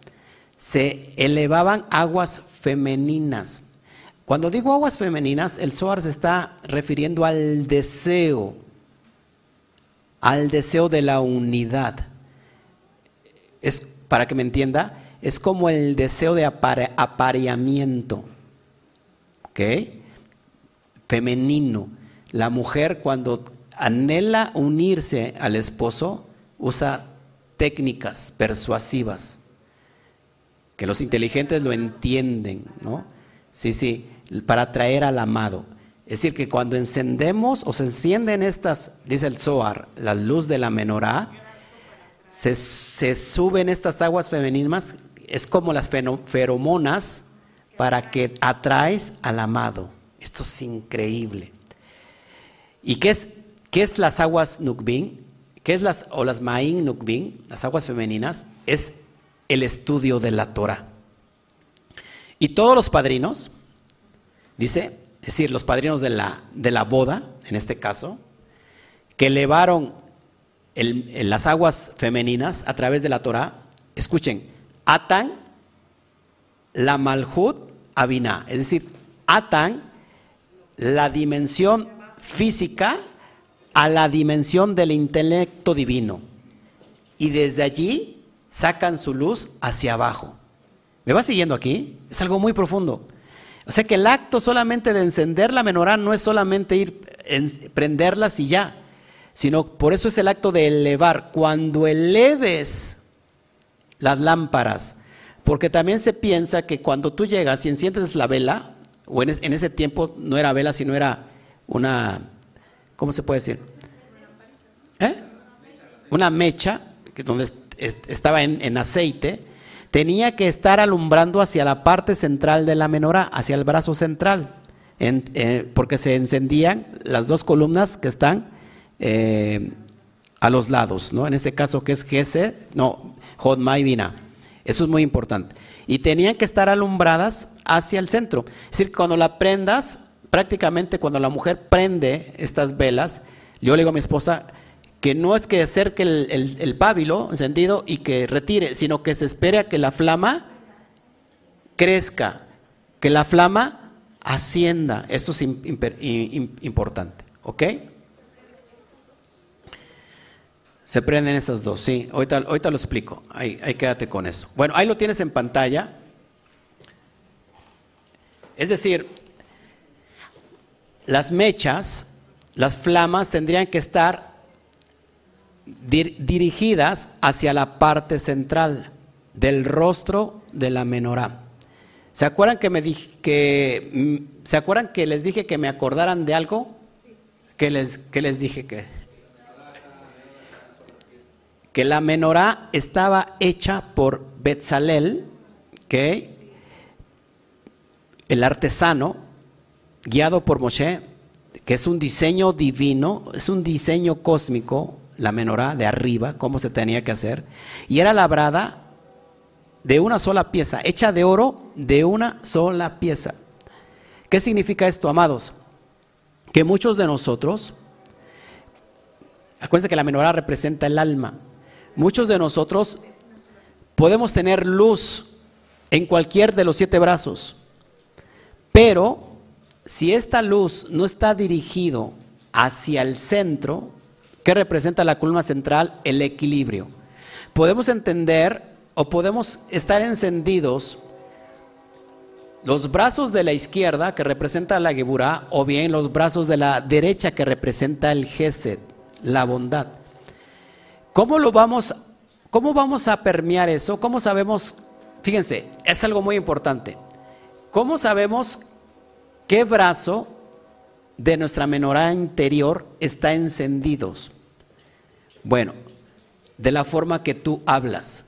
se elevaban aguas femeninas. Cuando digo aguas femeninas, el Zohar se está refiriendo al deseo, al deseo de la unidad. Es, para que me entienda, es como el deseo de apareamiento. ¿Ok? Femenino. La mujer cuando anhela unirse al esposo usa técnicas persuasivas que los inteligentes lo entienden, ¿no? Sí, sí, para atraer al amado. Es decir, que cuando encendemos o se encienden estas, dice el Zohar, la luz de la menorá, se, se suben estas aguas femeninas, es como las feromonas para que atraes al amado. Esto es increíble. ¿Y qué es, qué es las aguas Nukbin? ¿Qué es las, o las Main Nukbin, las aguas femeninas? Es el estudio de la Torah. Y todos los padrinos, dice, es decir, los padrinos de la, de la boda, en este caso, que elevaron las aguas femeninas a través de la Torah, escuchen, atan la malhut abina, es decir, atan la dimensión física a la dimensión del intelecto divino. Y desde allí sacan su luz hacia abajo. ¿Me va siguiendo aquí? Es algo muy profundo. O sea que el acto solamente de encender la menorá no es solamente ir, en, prenderlas y ya, sino por eso es el acto de elevar. Cuando eleves las lámparas, porque también se piensa que cuando tú llegas y enciendes la vela, o en, en ese tiempo no era vela, sino era una, ¿cómo se puede decir? ¿Eh? Una mecha, que donde estaba en, aceite, tenía que estar alumbrando hacia la parte central de la menorá, hacia el brazo central, eh, porque se encendían las dos columnas que están eh, a los lados, ¿no? En este caso que es Gese, no, Jodma y Vina. Eso es muy importante. Y tenían que estar alumbradas hacia el centro. Es decir, cuando la prendas, prácticamente cuando la mujer prende estas velas, yo le digo a mi esposa, que no es que acerque el, el, pábilo encendido y que retire, sino que se espere a que la flama crezca, que la flama ascienda. Esto es importante, ¿ok? Se prenden esas dos, sí, ahorita, ahorita lo explico, ahí, ahí quédate con eso. Bueno, ahí lo tienes en pantalla. Es decir, las mechas, las flamas tendrían que estar dirigidas hacia la parte central del rostro de la menorá. ¿Se acuerdan que me dije que mm, se acuerdan que les dije que me acordaran de algo? ¿Qué les, les dije que que la menorá estaba hecha por Betzalel, que el artesano guiado por Moshe, que es un diseño divino, es un diseño cósmico la menorá de arriba, cómo se tenía que hacer, y era labrada de una sola pieza, hecha de oro de una sola pieza. ¿Qué significa esto, amados? Que muchos de nosotros, acuérdense que la menorá representa el alma, muchos de nosotros podemos tener luz en cualquier de los siete brazos. Pero si esta luz no está dirigido hacia el centro, ¿qué representa la columna central? El equilibrio. Podemos entender o podemos estar encendidos los brazos de la izquierda que representa la Geburah o bien los brazos de la derecha que representa el Gesed, la bondad. ¿Cómo lo vamos cómo vamos a permear eso? ¿Cómo sabemos? Fíjense, es algo muy importante. ¿Cómo sabemos qué brazo de nuestra menorá interior está encendidos? Bueno, de la forma que tú hablas.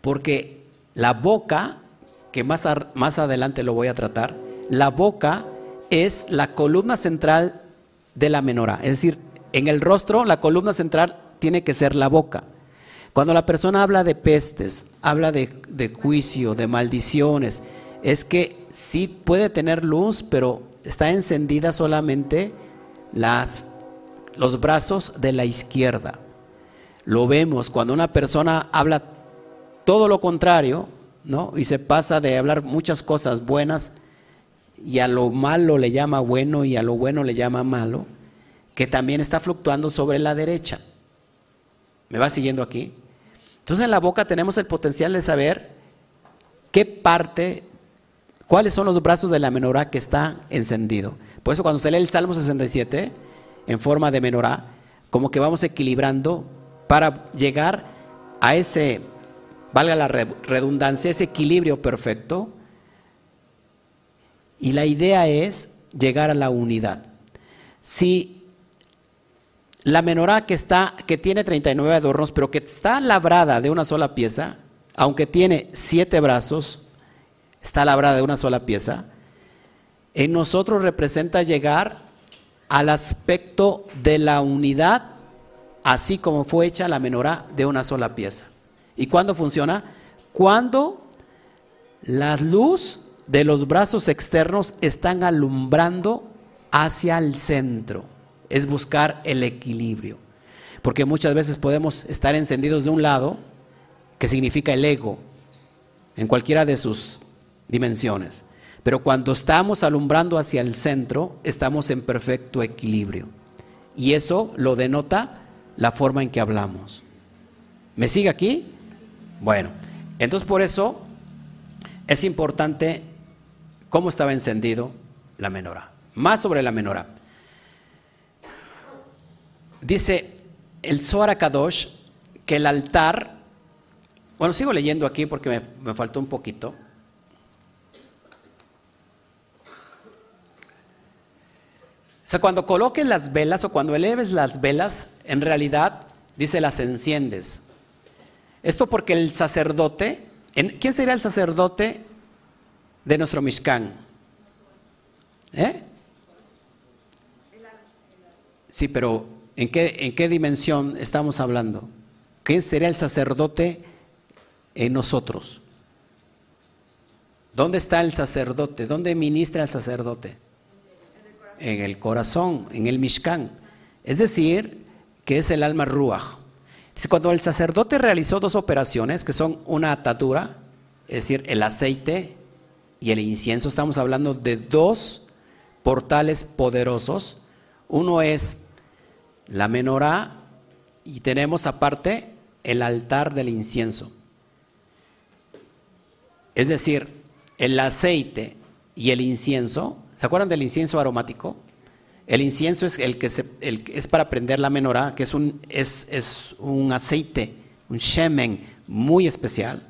Porque la boca que más, más adelante lo voy a tratar, la boca es la columna central de la menorá. Es decir, en el rostro la columna central tiene que ser la boca. Cuando la persona habla de pestes, habla de, de, juicio, de maldiciones, es que sí puede tener luz, pero está encendida solamente las, los brazos de la izquierda. Lo vemos cuando una persona habla todo lo contrario, ¿no? Y se pasa de hablar muchas cosas buenas y a lo malo le llama bueno y a lo bueno le llama malo, que también está fluctuando sobre la derecha. ¿Me va siguiendo aquí? Entonces en la boca tenemos el potencial de saber qué parte, cuáles son los brazos de la menorá que está encendido. Por eso cuando se lee el Salmo 67 en forma de menorá, como que vamos equilibrando para llegar a ese valga la redundancia, ese equilibrio perfecto. Y la idea es llegar a la unidad. Si la menorá que está, que tiene 39 adornos, pero que está labrada de una sola pieza, aunque tiene siete brazos, está labrada de una sola pieza, en nosotros representa llegar al aspecto de la unidad, así como fue hecha la menorá de una sola pieza. ¿Y cuándo funciona? Cuando la luz de los brazos externos están alumbrando hacia el centro. Es buscar el equilibrio. Porque muchas veces podemos estar encendidos de un lado, que significa el ego, en cualquiera de sus dimensiones. Pero cuando estamos alumbrando hacia el centro, estamos en perfecto equilibrio. Y eso lo denota la forma en que hablamos. ¿Me sigue aquí? Bueno, entonces por eso es importante cómo estaba encendido la menorá. Más sobre la menorá. Dice el Zohar Kadosh que el altar, bueno, sigo leyendo aquí porque me, me faltó un poquito. O sea, cuando coloques las velas o cuando eleves las velas, en realidad, dice, las enciendes. Esto porque el sacerdote, ¿quién sería el sacerdote de nuestro Mishkan? ¿Eh? Sí, pero ¿en qué, ¿en qué dimensión estamos hablando? ¿Quién sería el sacerdote en nosotros? ¿Dónde está el sacerdote? ¿Dónde ministra el sacerdote? En el corazón, en el Mishkan. Es decir, que es el alma Ruach. Cuando el sacerdote realizó dos operaciones, que son una atadura, es decir, el aceite y el incienso, estamos hablando de dos portales poderosos. Uno es la menorá y tenemos aparte el altar del incienso. Es decir, el aceite y el incienso, ¿se acuerdan del incienso aromático? El incienso es el que es para prender la menorá, que es un, es, un aceite, un shemen muy especial.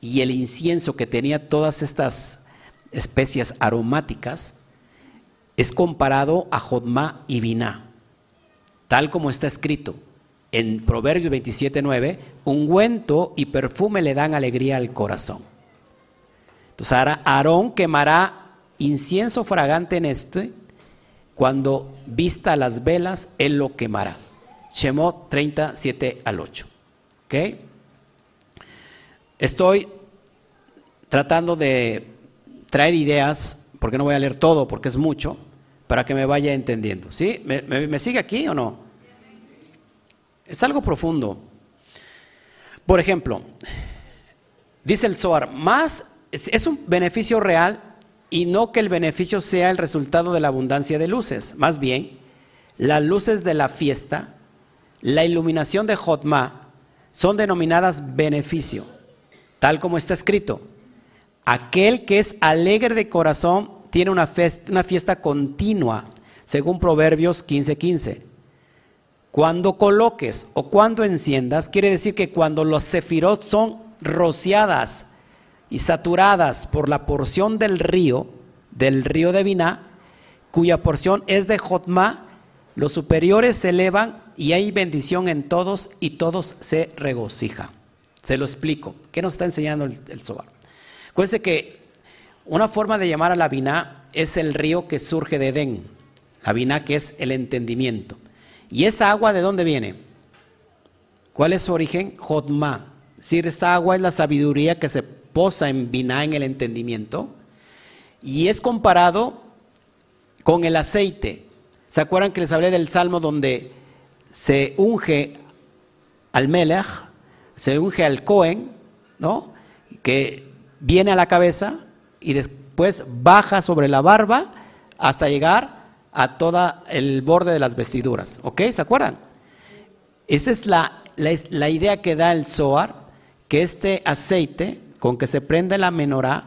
Y el incienso que tenía todas estas especias aromáticas es comparado a Jodma y Biná, tal como está escrito en Proverbios 27:9, ungüento y perfume le dan alegría al corazón. Entonces Aarón quemará incienso fragante en este cuando vista las velas, él lo quemará. Shemot 37 al 8. ¿Ok? Estoy tratando de traer ideas, porque no voy a leer todo, porque es mucho, para que me vaya entendiendo. ¿Sí? me sigue aquí o no? Es algo profundo. Por ejemplo, Dice el Zohar, más es un beneficio real y no que el beneficio sea el resultado de la abundancia de luces. Más bien, las luces de la fiesta, la iluminación de Jotma, son denominadas beneficio, tal como está escrito. Aquel que es alegre de corazón tiene una, fiesta, continua, según Proverbios 15:15. Cuando coloques o cuando enciendas, quiere decir que cuando los sefirot son rociadas y saturadas por la porción del río, del río de Biná, cuya porción es de Jotma, los superiores se elevan y hay bendición en todos y todos se regocija. Se lo explico. ¿Qué nos está enseñando el, el Zohar? Acuérdense que una forma de llamar a la Biná es el río que surge de Edén. La Biná que es el entendimiento. ¿Y esa agua de dónde viene? ¿Cuál es su origen? Jotma. Es decir, esta agua es la sabiduría que se posa en Biná, en el entendimiento. Y es comparado con el aceite. ¿Se acuerdan que les hablé del salmo donde se unge al Melech, se unge al Cohen, ¿no? Que viene a la cabeza y después baja sobre la barba hasta llegar a todo el borde de las vestiduras. ¿Ok? ¿Se acuerdan? Esa es la, la, idea que da el Zohar, que este aceite con que se prende la menorá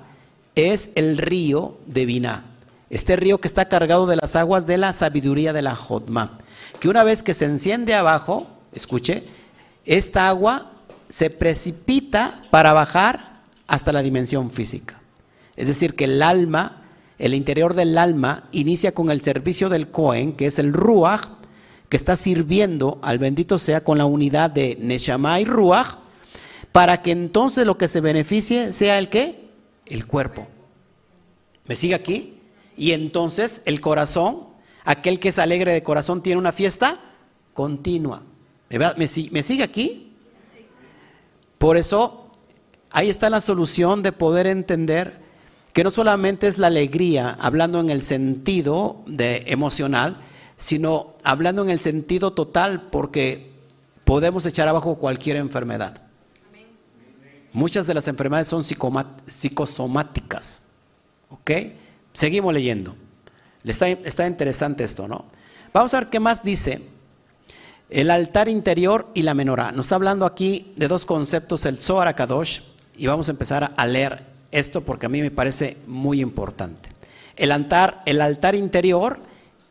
es el río de Biná. Este río que está cargado de las aguas de la sabiduría de la Jotma. Que una vez que se enciende abajo, escuche, esta agua se precipita para bajar hasta la dimensión física. Es decir, que el alma, el interior del alma, inicia con el servicio del Cohen, que es el Ruach, que está sirviendo al bendito sea con la unidad de Neshama y Ruach, para que entonces lo que se beneficie sea el qué? El cuerpo. ¿Me sigue aquí? Y entonces el corazón, aquel que es alegre de corazón, tiene una fiesta continua. ¿Me, sigue aquí? Por eso, ahí está la solución de poder entender que no solamente es la alegría, hablando en el sentido de emocional, sino hablando en el sentido total, porque podemos echar abajo cualquier enfermedad. Muchas de las enfermedades son psicosomáticas. ¿Ok? Seguimos leyendo. Está, está interesante esto, ¿no? Vamos a ver qué más dice el altar interior y la menorá. Nos está hablando aquí de dos conceptos, el Zohar Kadosh, y vamos a empezar a leer esto porque a mí me parece muy importante. El altar, el altar interior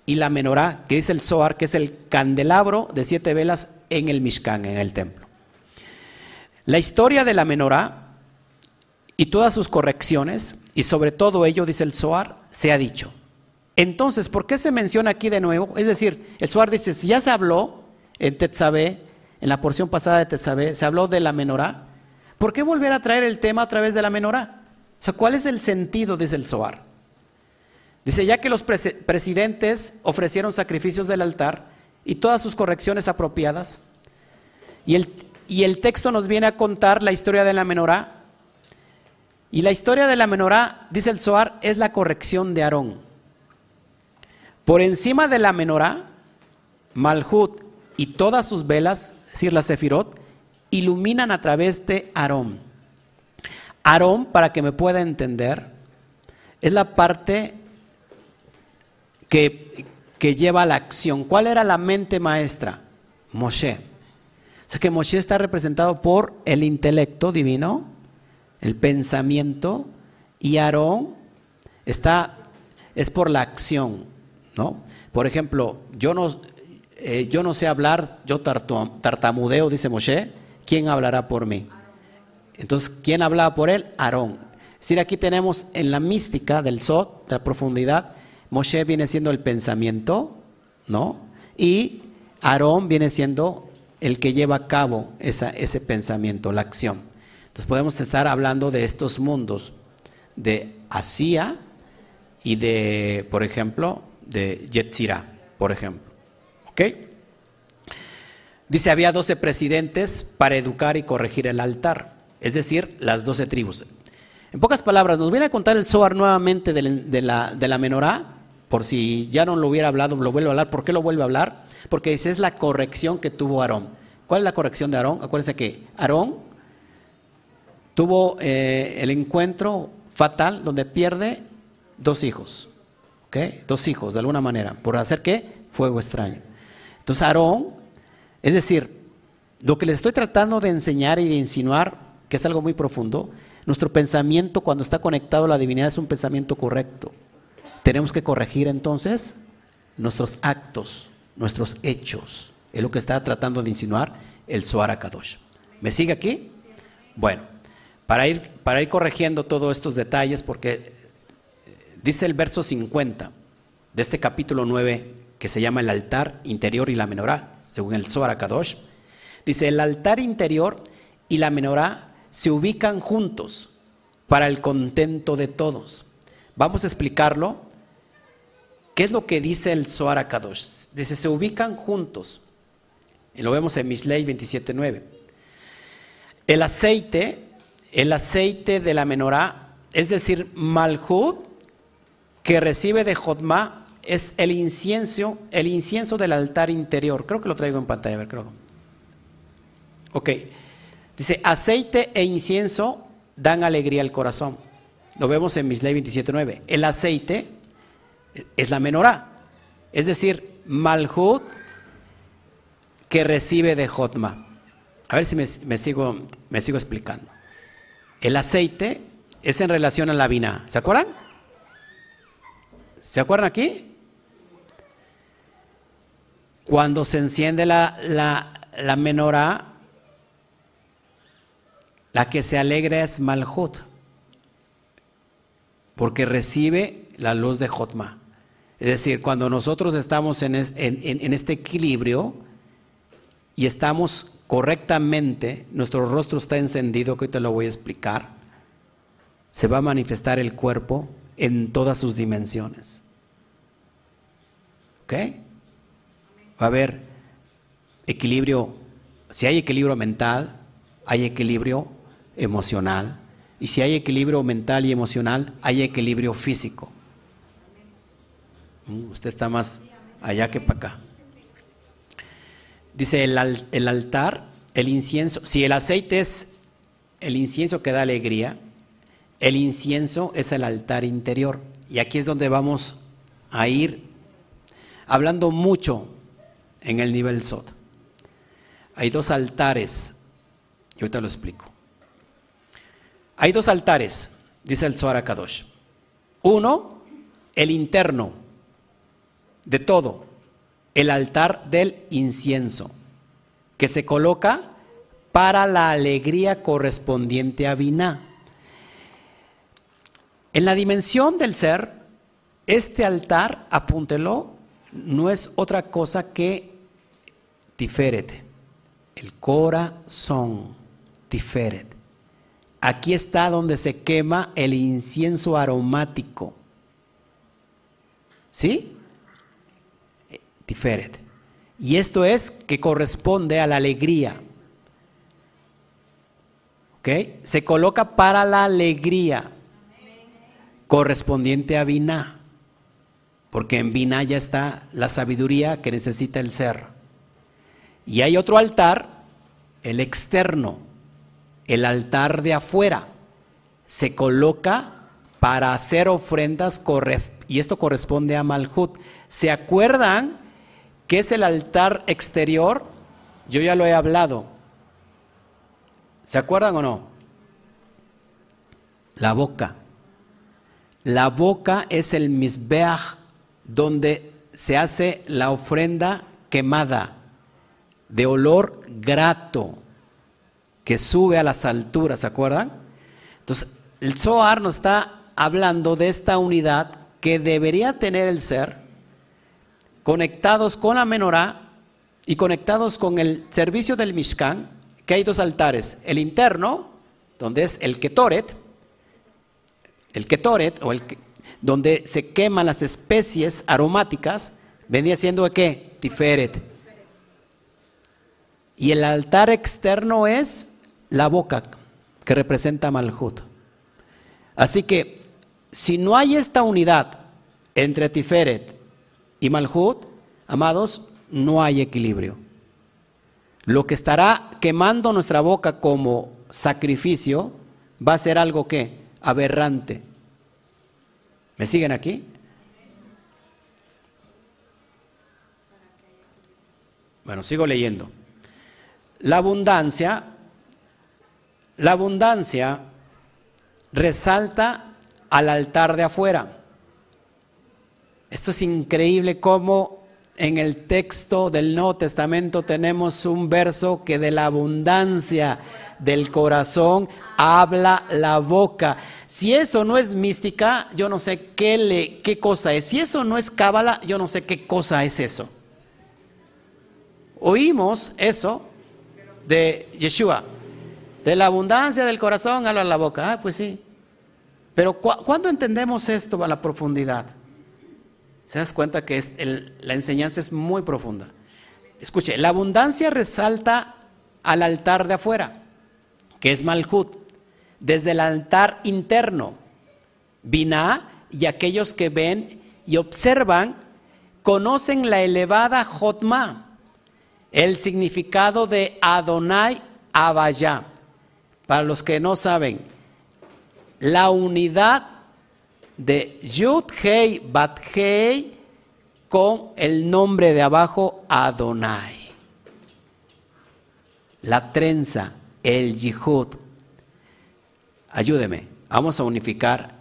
y la menorá, que dice el Zohar, que es el candelabro de siete velas en el Mishkan, en el templo. La historia de la menorá y todas sus correcciones, y sobre todo ello, dice el Zohar, se ha dicho. Entonces, ¿por qué se menciona aquí de nuevo? Es decir, el Zohar dice, si ya se habló en Tetzabé, en la porción pasada de Tetzabé, se habló de la menorá, ¿por qué volver a traer el tema a través de la menorá? O sea, ¿cuál es el sentido? Dice el Zohar. Dice, ya que los presidentes ofrecieron sacrificios del altar y todas sus correcciones apropiadas, y el, y el texto nos viene a contar la historia de la menorá, y la historia de la menorá, dice el Zohar, es la corrección de Aarón. Por encima de la menorá, Malhut y todas sus velas, es decir, la Sefirot, iluminan a través de Aarón. Aarón, para que me pueda entender, es la parte que, que lleva la acción. ¿Cuál era la mente maestra? Moshe. O sea que Moshe está representado por el intelecto divino, el pensamiento, y Aarón está, es por la acción. ¿no? Por ejemplo, yo no, eh, yo no sé hablar, yo tartamudeo, dice Moshe, ¿quién hablará por mí? Entonces, ¿quién hablaba por él? Aarón. Es decir, aquí tenemos en la mística del Sot, de la profundidad, Moshe viene siendo el pensamiento, ¿no? Y Aarón viene siendo el que lleva a cabo ese pensamiento, la acción. Entonces podemos estar hablando de estos mundos, de Asia y de, por ejemplo, de Yetzirah, por ejemplo. ¿Ok? Dice, había 12 presidentes para educar y corregir el altar es decir, las doce tribus. En pocas palabras, nos viene a contar el Zohar nuevamente de la, menorá, por si ya no lo hubiera hablado, lo vuelve a hablar. ¿Por qué lo vuelve a hablar? Porque esa es la corrección que tuvo Aarón. ¿Cuál es la corrección de Aarón? Acuérdense que Aarón tuvo eh, el encuentro fatal donde pierde dos hijos. ¿Ok? Dos hijos, de alguna manera. ¿Por hacer qué? Fuego extraño. Entonces Aarón, es decir, lo que les estoy tratando de enseñar y de insinuar, que es algo muy profundo, nuestro pensamiento cuando está conectado a la divinidad es un pensamiento correcto. Tenemos que corregir entonces nuestros actos, nuestros hechos. Es lo que está tratando de insinuar el Zohar Kadosh. ¿Me sigue aquí? Bueno, para ir, para ir corrigiendo todos estos detalles, porque eh, dice el verso 50 de este capítulo 9, que se llama el altar interior y la menorá, según el Zohar Kadosh, dice, el altar interior y la menorá se ubican juntos para el contento de todos. Vamos a explicarlo. ¿Qué es lo que dice el Zohar Kadosh? Dice, se ubican juntos. Y lo vemos en Misley 27.9. El aceite, el aceite de la menorá, es decir, Malhud, que recibe de Jotma, es el incienso, el incienso del altar interior. Creo que lo traigo en pantalla, a ver, creo. Ok. Dice, aceite e incienso dan alegría al corazón. Lo vemos en Misley 27.9. El aceite es la menorá. Es decir, Malhud que recibe de Jotma. A ver si me, sigo, me sigo explicando. El aceite es en relación a la vina. ¿Se acuerdan? ¿Se acuerdan aquí? Cuando se enciende la, la, la menorá, la que se alegra es Malhut, porque recibe la luz de Jotma. Es decir, cuando nosotros estamos en, este equilibrio, y estamos correctamente, nuestro rostro está encendido, que hoy te lo voy a explicar, se va a manifestar el cuerpo en todas sus dimensiones. ¿Ok? Va a haber equilibrio, si hay equilibrio mental, hay equilibrio emocional, y si hay equilibrio mental y emocional, hay equilibrio físico. Mm, usted está más allá que para acá. Dice el, altar, el incienso, si el aceite es el incienso que da alegría, el incienso es el altar interior. Y aquí es donde vamos a ir hablando mucho en el nivel Sot. Hay dos altares, y ahorita lo explico. Hay dos altares, dice el Zohar Kadosh. Uno, el interno de todo, el altar del incienso, que se coloca para la alegría correspondiente a Biná. En la dimensión del ser, este altar, apúntelo, no es otra cosa que Tiferet, el corazón, Tiferet. Aquí está donde se quema el incienso aromático. ¿Sí? Y esto es que corresponde a la alegría. ¿Ok? Se coloca para la alegría correspondiente a Biná. Porque en Biná ya está la sabiduría que necesita el ser. Y hay otro altar, el externo, el altar de afuera. Se coloca para hacer ofrendas y esto corresponde a Malhut. ¿Se acuerdan ¿Qué es el altar exterior? Yo ya lo he hablado. ¿Se acuerdan o no? La boca. La boca es el misbeach donde se hace la ofrenda quemada de olor grato que sube a las alturas, ¿se acuerdan? Entonces, el Zohar nos está hablando de esta unidad que debería tener el ser conectados con la menorá y conectados con el servicio del Mishkan, que hay dos altares, el interno, donde es el Ketoret, el Ketoret, o el, donde se queman las especies aromáticas, venía siendo qué? Tiferet. Y el altar externo es la boca, que representa Malhut. Así que, si no hay esta unidad entre Tiferet y Malhut, amados, no hay equilibrio. Lo que estará quemando nuestra boca como sacrificio va a ser algo que aberrante. ¿Me siguen aquí? Bueno, sigo leyendo. La abundancia, la abundancia resalta al altar de afuera. Esto es increíble cómo en el texto del Nuevo Testamento tenemos un verso que de la abundancia del corazón habla la boca. Si eso no es mística, yo no sé qué, le, qué cosa es. Si eso no es cábala, yo no sé qué cosa es eso. Oímos eso de Yeshua. De la abundancia del corazón habla la boca. Ah, pues sí. Pero ¿cuándo entendemos esto a la profundidad? Se das cuenta que la enseñanza es muy profunda. Escuche, la abundancia resalta al altar de afuera, que es Malhut, desde el altar interno. Binah y aquellos que ven y observan conocen la elevada Jotma, el significado de Adonai Abaya. Para los que no saben, la unidad de Yud Hei Bat Hei con el nombre de abajo Adonai. La trenza, el Yihud. Ayúdeme, vamos a unificar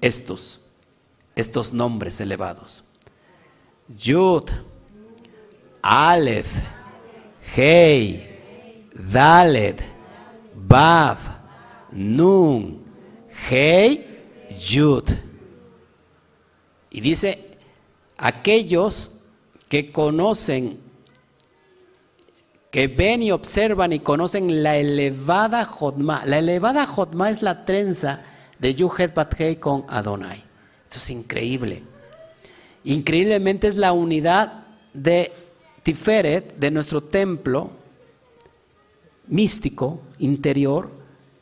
estos, estos nombres elevados. Yud, Aleph, Hei, Dalet, Bav, Nun, Hei, Yud. Y dice, aquellos que conocen, que ven y observan y conocen la elevada Jotma. La elevada Jotma es la trenza de Yuhet Bathei con Adonai. Esto es increíble. Increíblemente es la unidad de Tiferet, de nuestro templo místico interior,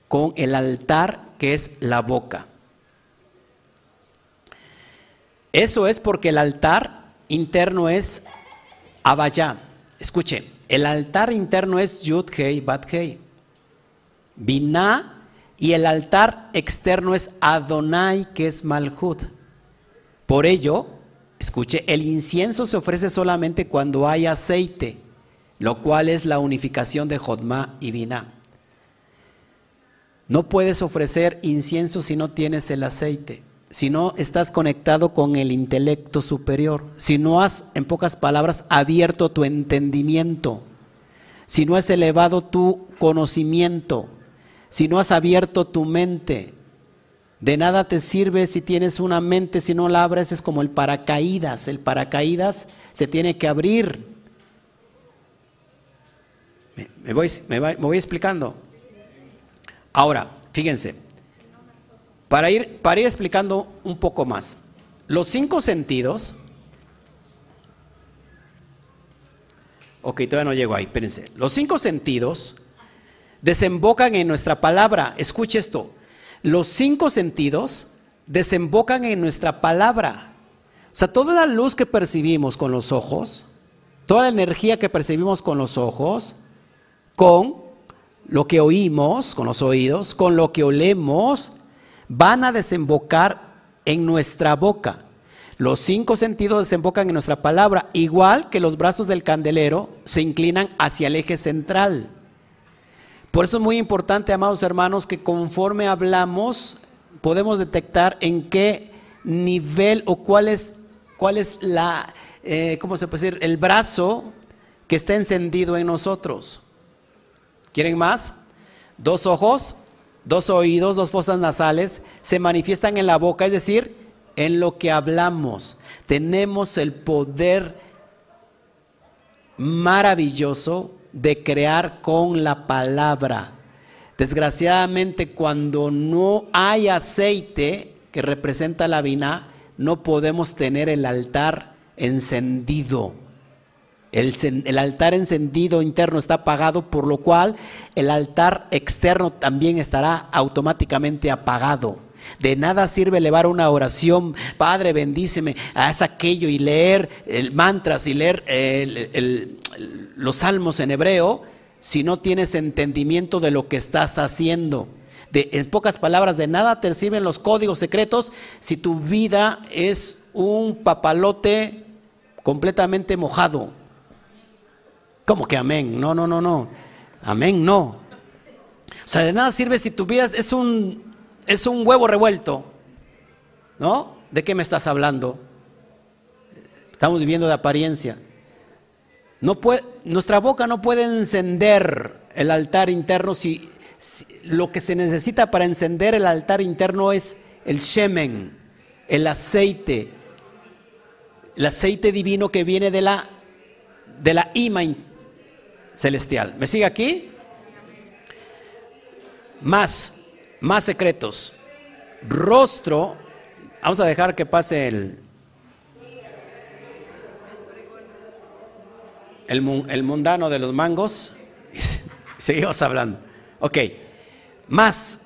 con el altar que es la boca. Eso es porque el altar interno es Abayá. Escuche, el altar interno es Yud Hei Bat Hei. Y el altar externo es Adonai, que es Malhut. Por ello, escuche, el incienso se ofrece solamente cuando hay aceite, lo cual es la unificación de Jodma y Binah. No puedes ofrecer incienso si no tienes el aceite si no estás conectado con el intelecto superior, si no has, en pocas palabras, abierto tu entendimiento, si no has elevado tu conocimiento, si no has abierto tu mente, de nada te sirve si tienes una mente, si no la abres, es como el paracaídas. El paracaídas se tiene que abrir. Me, voy, me voy explicando. Ahora, fíjense, para ir, explicando un poco más, los cinco sentidos, ok, todavía no llego ahí, espérense, los cinco sentidos desembocan en nuestra palabra, escuche esto, los cinco sentidos desembocan en nuestra palabra. O sea, toda la luz que percibimos con los ojos, toda la energía que percibimos con los ojos, con lo que oímos, con los oídos, con lo que olemos, van a desembocar en nuestra boca. Los cinco sentidos desembocan en nuestra palabra, igual que los brazos del candelero se inclinan hacia el eje central. Por eso es muy importante, amados hermanos, que conforme hablamos podemos detectar en qué nivel o cuál es, cuál es la, eh, ¿cómo se puede decir? El brazo que está encendido en nosotros. ¿Quieren más? Dos ojos, dos oídos, dos fosas nasales, se manifiestan en la boca, es decir, en lo que hablamos. Tenemos el poder maravilloso de crear con la palabra. Desgraciadamente, cuando no hay aceite que representa la vina, no podemos tener el altar encendido. El, altar encendido interno está apagado, por lo cual el altar externo también estará automáticamente apagado. De nada sirve elevar una oración, Padre, bendíceme, haz aquello y leer el mantras y leer los salmos en hebreo si no tienes entendimiento de lo que estás haciendo. De, en pocas palabras, de nada te sirven los códigos secretos si tu vida es un papalote completamente mojado. ¿Cómo que amén? No, no, no, no. Amén, no. O sea, de nada sirve si tu vida es un, es un huevo revuelto. ¿No? ¿De qué me estás hablando? Estamos viviendo de apariencia. No puede, nuestra boca no puede encender el altar interno si, lo que se necesita para encender el altar interno es el shemen, el aceite, el aceite divino que viene de la, de la ima celestial. ¿Me sigue aquí? Más, más secretos. Rostro, vamos a dejar que pase el, el, mundano de los mangos. Seguimos hablando. Ok, más.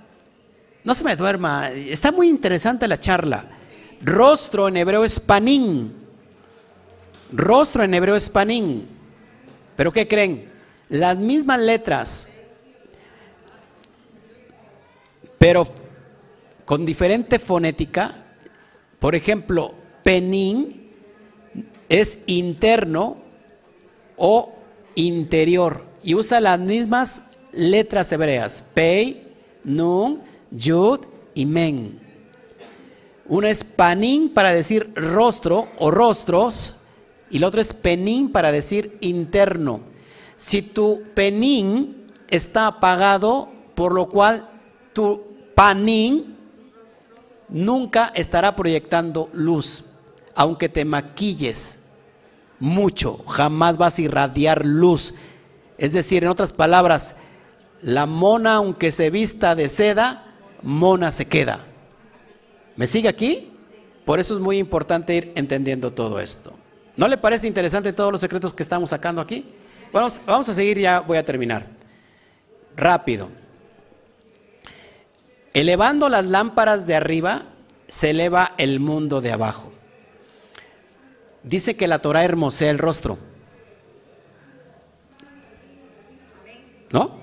No se me duerma, está muy interesante la charla. Rostro en hebreo es panín. Rostro en hebreo es panín. ¿Pero qué creen? Las mismas letras, pero con diferente fonética. Por ejemplo, penín es interno o interior y usa las mismas letras hebreas, Pei, Nun, Yud y Men. Uno es Panín para decir rostro o rostros y el otro es Penín para decir interno. Si tu Penín está apagado, por lo cual tu Panín nunca estará proyectando luz, aunque te maquilles mucho, jamás vas a irradiar luz. Es decir, en otras palabras, la mona aunque se vista de seda, mona se queda. ¿Me sigue aquí? Por eso es muy importante ir entendiendo todo esto. ¿No le parece interesante todos los secretos que estamos sacando aquí? Bueno, vamos a seguir, ya voy a terminar. Rápido. Elevando las lámparas de arriba, se eleva el mundo de abajo. Dice que la Torah hermosea el rostro. ¿No?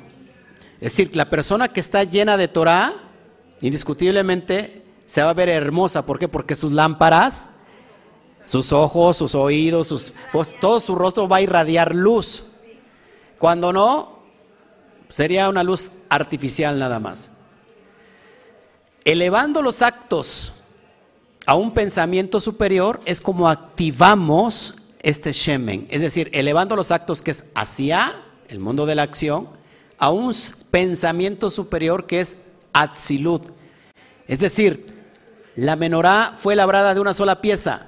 Es decir, la persona que está llena de Torah, indiscutiblemente se va a ver hermosa. ¿Por qué? Porque sus lámparas, sus ojos, sus oídos, sus, pues, todo su rostro va a irradiar luz. Cuando no, sería una luz artificial nada más. Elevando los actos a un pensamiento superior es como activamos este Shemen, es decir, elevando los actos que es hacia el mundo de la acción a un pensamiento superior que es Atzilut. Es decir, la menorá fue labrada de una sola pieza.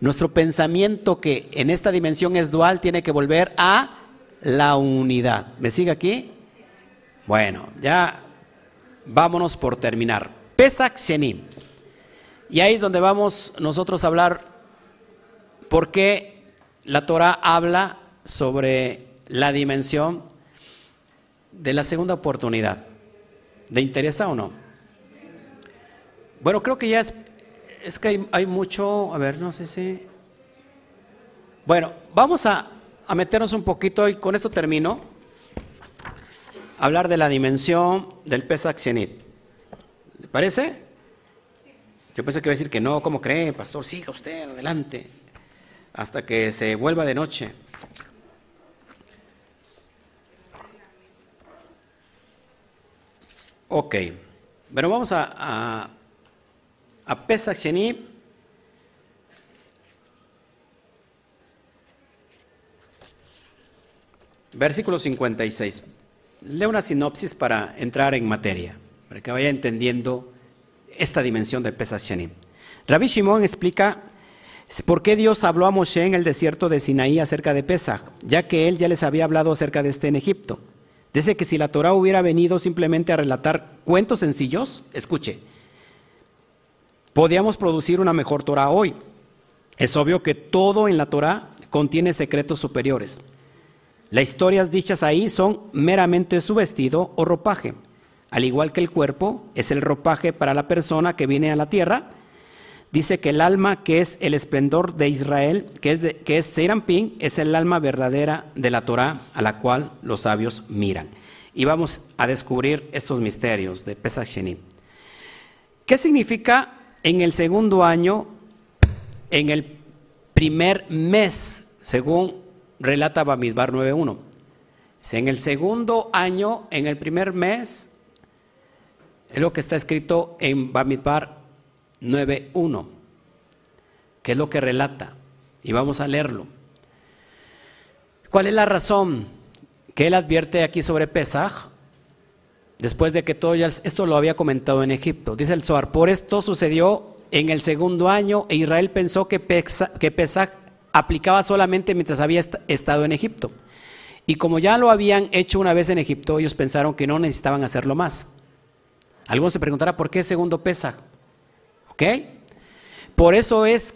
Nuestro pensamiento que en esta dimensión es dual tiene que volver a la unidad. ¿Me sigue aquí? Bueno, ya vámonos por terminar. Pesach Shenim. Y ahí es donde vamos nosotros a hablar por qué la Torah habla sobre la dimensión de la segunda oportunidad. ¿Le interesa o no? Bueno, creo que ya es, es que hay, mucho, a ver, no sé si... Bueno, vamos a, a meternos un poquito y con esto termino. Hablar de la dimensión del Pesach Zenit. ¿Le parece? Yo pensé que iba a decir que no, ¿cómo cree, pastor? Siga usted, adelante, hasta que se vuelva de noche. Ok, pero vamos a, a, a Pesach. Versículo 56. Leo una sinopsis para entrar en materia, para que vaya entendiendo esta dimensión de Pesach. Rabbi Shimon explica por qué Dios habló a Moshe en el desierto de Sinaí acerca de Pesach, ya que él ya les había hablado acerca de este en Egipto. Dice que si la Torah hubiera venido simplemente a relatar cuentos sencillos, escuche, podíamos producir una mejor Torah hoy. Es obvio que todo en la Torah contiene secretos superiores. Las historias dichas ahí son meramente su vestido o ropaje. Al igual que el cuerpo es el ropaje para la persona que viene a la tierra, dice que el alma que es el esplendor de Israel, que es, que es Seirampín, es el alma verdadera de la Torah a la cual los sabios miran. y vamos a descubrir estos misterios de Pesach Sheni. ¿Qué significa en el segundo año, en el primer mes, según relata Bamidbar 9.1? En el segundo año, en el primer mes, es lo que está escrito en Bamidbar 9.1, que es lo que relata. Y vamos a leerlo. ¿Cuál es la razón que él advierte aquí sobre Pesaj? Después de que todo esto lo había comentado en Egipto. Dice el Zohar, por esto sucedió en el segundo año e Israel pensó que Pesaj, aplicaba solamente mientras había estado en Egipto. Y como ya lo habían hecho una vez en Egipto, ellos pensaron que no necesitaban hacerlo más. Algunos se preguntarán, ¿por qué segundo Pesaj? ¿Ok? Por eso es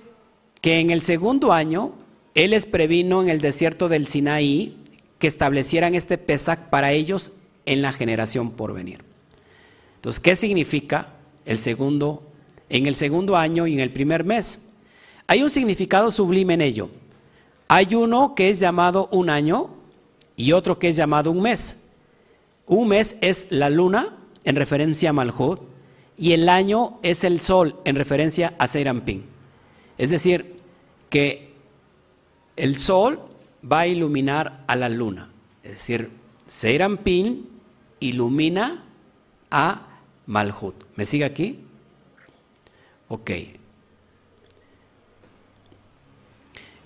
que en el segundo año él les previno en el desierto del Sinaí que establecieran este Pesach para ellos en la generación por venir. Entonces, ¿qué significa el segundo, en el segundo año y en el primer mes? Hay un significado sublime en ello. Hay uno que es llamado un año y otro que es llamado un mes. Un mes es la luna en referencia a Malhut y el año es el sol en referencia a Seirampin. Es decir, que el sol va a iluminar a la luna. Es decir, Seirampin ilumina a Malhut. ¿Me sigue aquí? Ok.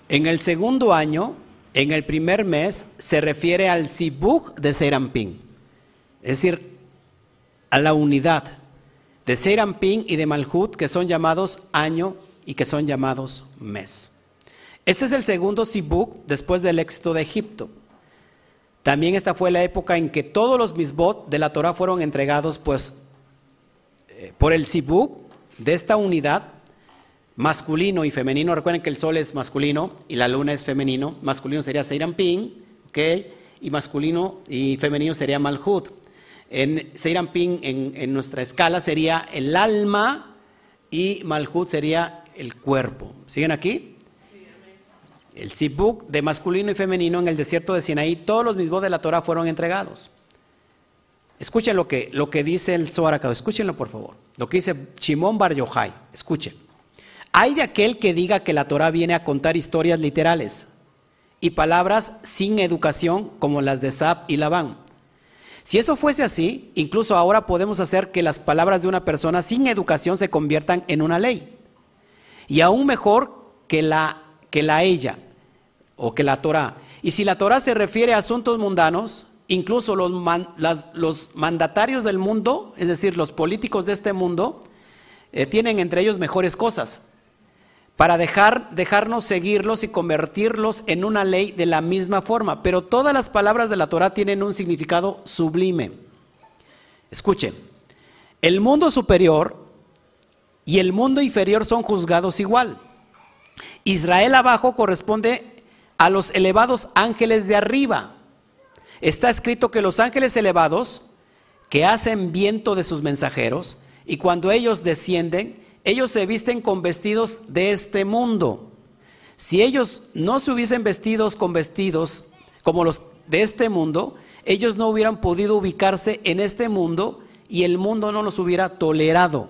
En el segundo año, en el primer mes, se refiere al Sibuk de Serampín. Es decir, a la unidad de Serampín y de Malhut, que son llamados año y que son llamados mes. Este es el segundo Sibuk después del éxito de Egipto. También esta fue la época en que todos los misbot de la Torah fueron entregados pues eh, por el Sibuk de esta unidad masculino y femenino. Recuerden que el sol es masculino y la luna es femenino. Masculino sería Seirampin, ¿ok? Y masculino y femenino sería Malhut. En Seirampin, en, en nuestra escala, sería el alma y Malhut sería el cuerpo. ¿Siguen aquí? El Sibuk de masculino y femenino en el desierto de Sinaí, todos los mismos de la Torah fueron entregados. Escuchen lo que, lo que dice el Zohar escúchenlo por favor. Lo que dice Shimon Bar Yochai, escuchen. Hay de aquel que diga que la Torah viene a contar historias literales y palabras sin educación como las de Sab y Labán. Si eso fuese así, incluso ahora podemos hacer que las palabras de una persona sin educación se conviertan en una ley. Y aún mejor que la, ella, o que la Torah. Y si la Torah se refiere a asuntos mundanos, incluso los, los mandatarios del mundo, es decir, los políticos de este mundo, eh, tienen entre ellos mejores cosas para dejar, dejarnos seguirlos y convertirlos en una ley de la misma forma. Pero todas las palabras de la Torah tienen un significado sublime. Escuchen, el mundo superior y el mundo inferior son juzgados igual. Israel abajo corresponde a los elevados ángeles de arriba. Está escrito que los ángeles elevados, que hacen viento de sus mensajeros, y cuando ellos descienden, ellos se visten con vestidos de este mundo. Si ellos no se hubiesen vestidos con vestidos como los de este mundo, ellos no hubieran podido ubicarse en este mundo y el mundo no los hubiera tolerado.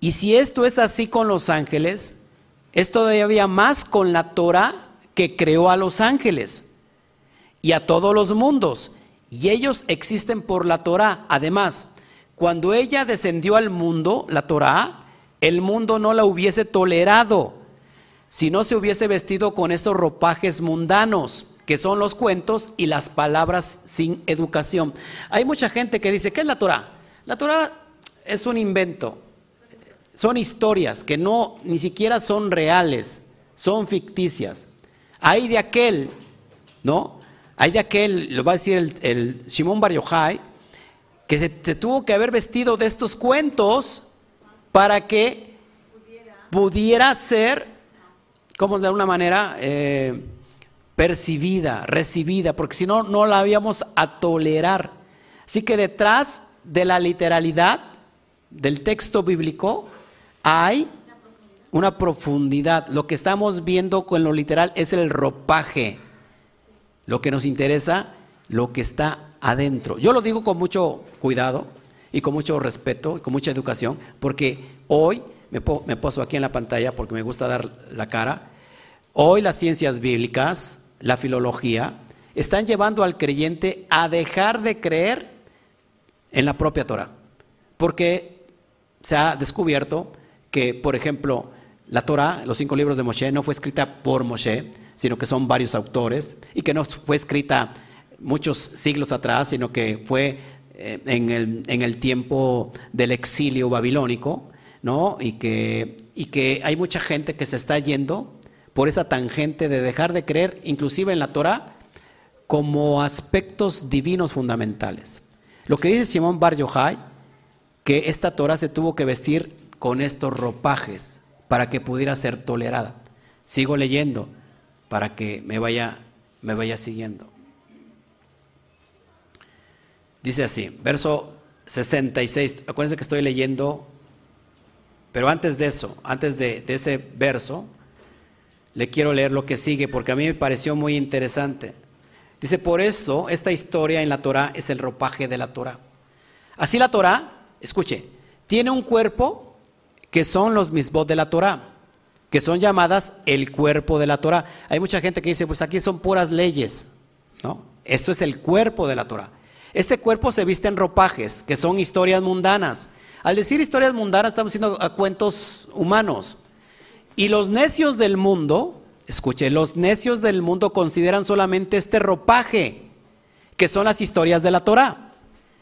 Y si esto es así con los ángeles, es todavía más con la Torah que creó a los ángeles y a todos los mundos. Y ellos existen por la Torah. Además, cuando ella descendió al mundo, la Torah, el mundo no la hubiese tolerado si no se hubiese vestido con estos ropajes mundanos, que son los cuentos y las palabras sin educación. Hay mucha gente que dice, ¿qué es la Torah? La Torah es un invento, son historias que no ni siquiera son reales, son ficticias. Hay de aquel, ¿no? Hay de aquel, lo va a decir el, Shimon Bar que se, tuvo que haber vestido de estos cuentos para que pudiera, ser, como de alguna manera, eh, percibida, recibida, porque si no, no la habíamos a tolerar. Así que detrás de la literalidad del texto bíblico hay una profundidad. Lo que estamos viendo con lo literal es el ropaje. Lo que nos interesa, lo que está adentro. Yo lo digo con mucho cuidado y con mucho respeto y con mucha educación, porque hoy, me, me poso aquí en la pantalla porque me gusta dar la cara, hoy las ciencias bíblicas, la filología, están llevando al creyente a dejar de creer en la propia Torah. Porque se ha descubierto que, por ejemplo, la Torah, los cinco libros de Moshe, no fue escrita por Moshe, sino que son varios autores, y que no fue escrita muchos siglos atrás, sino que fue eh, en, el, en, el, tiempo del exilio babilónico, ¿no? Y que, y que hay mucha gente que se está yendo por esa tangente de dejar de creer, inclusive en la Torah, como aspectos divinos fundamentales. Lo que dice Simón Bar Yochai, que esta Torah se tuvo que vestir con estos ropajes para que pudiera ser tolerada. Sigo leyendo para que me vaya, me vaya siguiendo. Dice así, verso 66, acuérdense que estoy leyendo, pero antes de eso, antes de, ese verso, le quiero leer lo que sigue porque a mí me pareció muy interesante. Dice, por eso esta historia en la Torah es el ropaje de la Torah. Así la Torah, escuche, tiene un cuerpo que son los misbot de la Torah, que son llamadas el cuerpo de la Torah. Hay mucha gente que dice, pues aquí son puras leyes, ¿no? Esto es el cuerpo de la Torah. Este cuerpo se viste en ropajes, que son historias mundanas. Al decir historias mundanas estamos diciendo a cuentos humanos. Y los necios del mundo Escuche, los necios del mundo consideran solamente este ropaje, que son las historias de la Torah.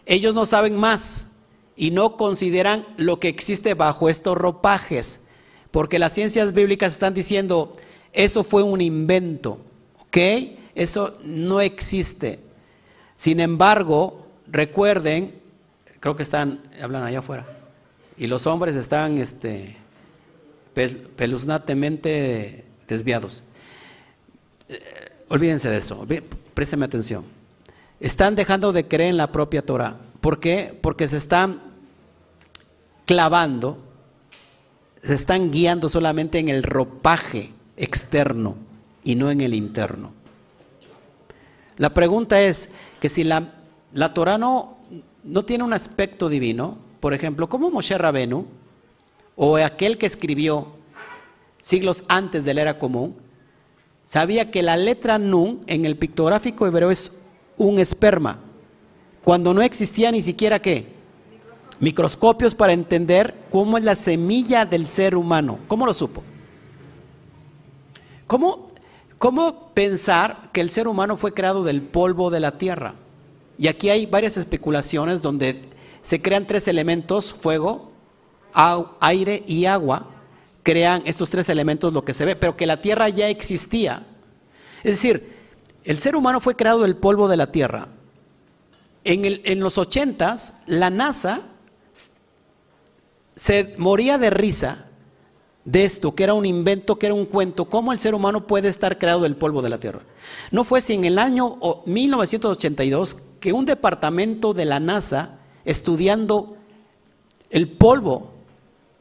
Ellos no saben más y no consideran lo que existe bajo estos ropajes, porque las ciencias bíblicas están diciendo, eso fue un invento, ¿ok? Eso no existe. Sin embargo, recuerden, creo que están, hablan allá afuera, y los hombres están este, peluznantemente desviados. Eh, olvídense de eso, présteme atención. Están dejando de creer en la propia Torah. ¿Por qué? Porque se están clavando, se están guiando solamente en el ropaje externo y no en el interno. La pregunta es que si la, la Torah no, no tiene un aspecto divino, por ejemplo, ¿cómo Moshe Rabenu o aquel que escribió siglos antes de la era común, sabía que la letra Nun en el pictográfico hebreo es un esperma, cuando no existía ni siquiera qué? Microscopios para entender cómo es la semilla del ser humano. ¿Cómo lo supo? ¿Cómo, ¿Cómo pensar que el ser humano fue creado del polvo de la tierra? Y aquí hay varias especulaciones donde se crean tres elementos, fuego, aire y agua, crean estos tres elementos lo que se ve, pero que la tierra ya existía. Es decir, el ser humano fue creado del polvo de la tierra. En, el, en los ochentas, la NASA se moría de risa de esto, que era un invento, que era un cuento, cómo el ser humano puede estar creado del polvo de la tierra. No fue si en el año 1982 que un departamento de la NASA, estudiando el polvo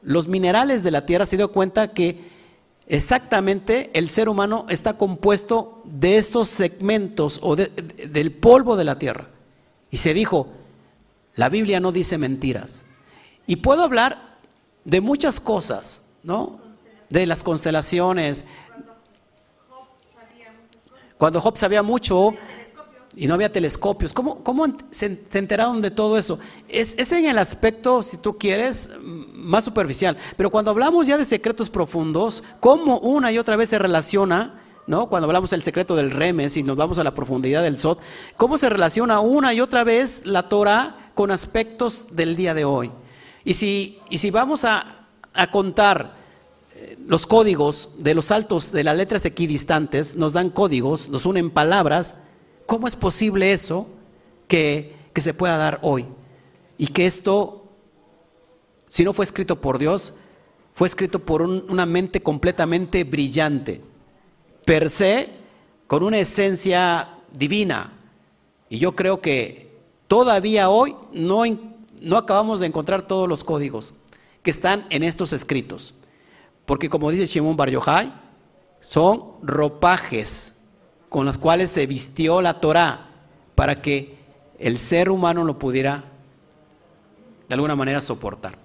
los minerales de la tierra, se dio cuenta que exactamente el ser humano está compuesto de estos segmentos o del polvo de la tierra. Y se dijo, la Biblia no dice mentiras. Y puedo hablar de muchas cosas, ¿no? De las constelaciones. Cuando Job sabía mucho, y no había telescopios. ¿Cómo, cómo se, enteraron de todo eso? Es, es, en el aspecto, si tú quieres, más superficial. Pero cuando hablamos ya de secretos profundos, ¿cómo una y otra vez se relaciona? ¿no? Cuando hablamos del secreto del remes y nos vamos a la profundidad del Sot, ¿cómo se relaciona una y otra vez la Torah con aspectos del día de hoy? Y si, y si vamos a, a contar los códigos de los saltos de las letras equidistantes, nos dan códigos, nos unen palabras, ¿Cómo es posible eso que, se pueda dar hoy? Y que esto, si no fue escrito por Dios, fue escrito por una mente completamente brillante, per se, con una esencia divina. Y yo creo que todavía hoy no, no acabamos de encontrar todos los códigos que están en estos escritos. Porque como dice Shimon Bar Yochai, son ropajes con las cuales se vistió la Torá para que el ser humano lo pudiera de alguna manera soportar.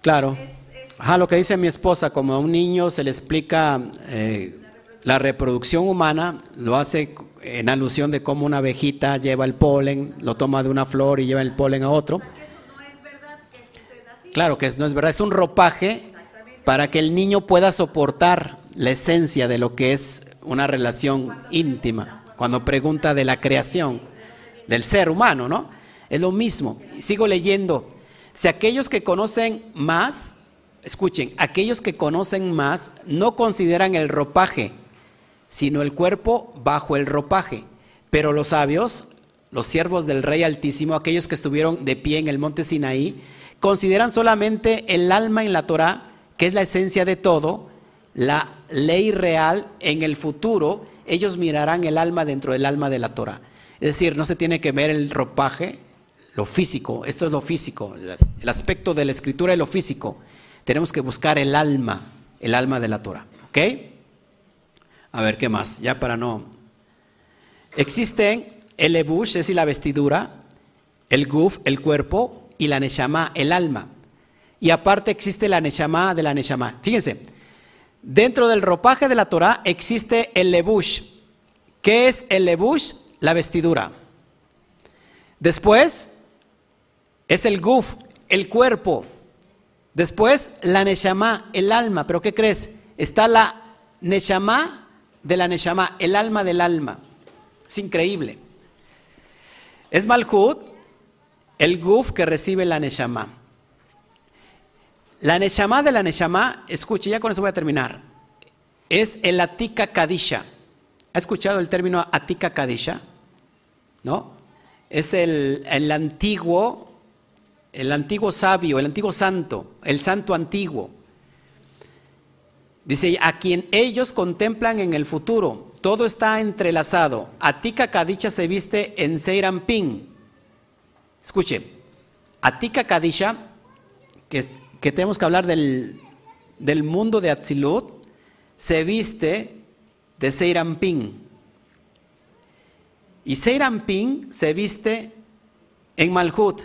Claro. Es Ajá, lo que dice mi esposa, como a un niño se le explica eh, la reproducción humana, lo hace en alusión de cómo una abejita lleva el polen, lo toma de una flor y lleva el polen a otro. Claro que no es verdad, es un ropaje para que el niño pueda soportar la esencia de lo que es una relación íntima. Cuando pregunta de la creación del ser humano, ¿no? Es lo mismo. Sigo leyendo. Si aquellos que conocen más, escuchen, aquellos que conocen más no consideran el ropaje, sino el cuerpo bajo el ropaje. Pero los sabios, los siervos del Rey Altísimo, aquellos que estuvieron de pie en el monte Sinaí, consideran solamente el alma en la Torah, que es la esencia de todo, la ley real en el futuro, ellos mirarán el alma dentro del alma de la Torah. Es decir, no se tiene que ver el ropaje, lo físico, esto es lo físico, el aspecto de la escritura es lo físico. Tenemos que buscar el alma, el alma de la Torah, ¿ok? A ver, ¿qué más? Ya para no. Existen el lebush, es decir, la vestidura, el guf, el cuerpo, y la neshama, el alma. Y aparte existe la neshama de la neshama. Fíjense, dentro del ropaje de la Torah existe el lebush. ¿Qué es el lebush? La vestidura. Después es el guf, el cuerpo. Después la neshama, el alma. ¿Pero qué crees? Está la neshama de la neshama, el alma del alma. Es increíble. Es Malhut, el guf que recibe la neshama. La neshama de la neshama, escuche, ya con eso voy a terminar, es el atika kadisha. ¿Ha escuchado el término atika kadisha? ¿No? Es el, el antiguo, el antiguo sabio, el antiguo santo, el santo antiguo. Dice, a quien ellos contemplan en el futuro, todo está entrelazado. Atika Kadisha se viste en Seirampin. Escuche, Atika Kadisha, que, que tenemos que hablar del, del mundo de Atzilut, se viste de Seirampin. Y Seirampin se viste en Malhut.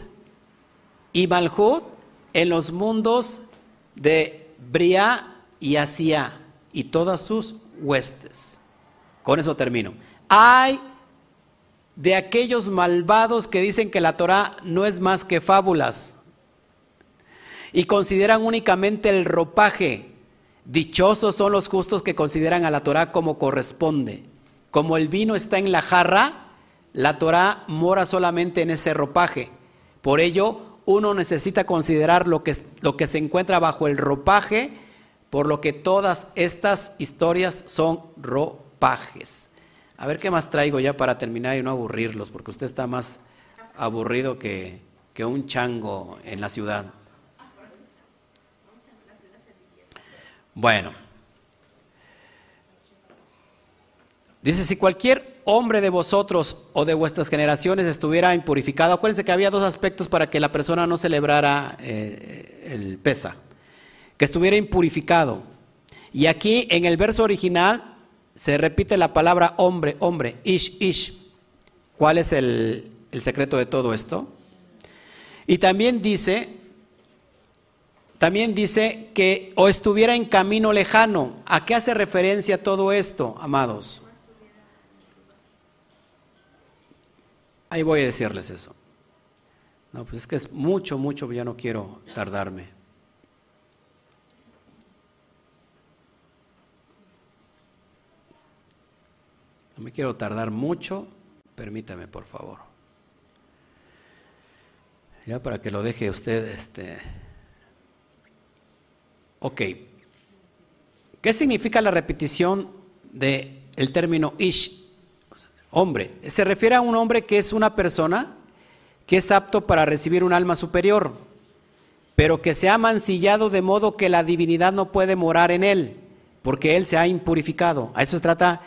Y Malhut en los mundos de Bria y Asia y todas sus huestes. Con eso termino. Hay de aquellos malvados que dicen que la Torah no es más que fábulas y consideran únicamente el ropaje. Dichosos son los justos que consideran a la Torah como corresponde. Como el vino está en la jarra, la Torah mora solamente en ese ropaje. Por ello, uno necesita considerar lo que, lo que se encuentra bajo el ropaje, por lo que todas estas historias son ropajes. A ver qué más traigo ya para terminar y no aburrirlos, porque usted está más aburrido que, que un chango en la ciudad. Bueno. Dice, si cualquier hombre de vosotros o de vuestras generaciones estuviera impurificado, acuérdense que había dos aspectos para que la persona no celebrara eh, el pesa, que estuviera impurificado. Y aquí en el verso original se repite la palabra hombre, hombre, ish, ish. ¿Cuál es el, el secreto de todo esto? Y también dice, también dice que o estuviera en camino lejano. ¿A qué hace referencia todo esto, amados? Ahí voy a decirles eso. No, pues es que es mucho, mucho, ya no quiero tardarme. No me quiero tardar mucho, permítame por favor. Ya para que lo deje usted, este. Ok. ¿Qué significa la repetición del el término ish? Hombre. Se refiere a un hombre que es una persona que es apto para recibir un alma superior, pero que se ha mancillado de modo que la divinidad no puede morar en él, porque él se ha impurificado. A eso se trata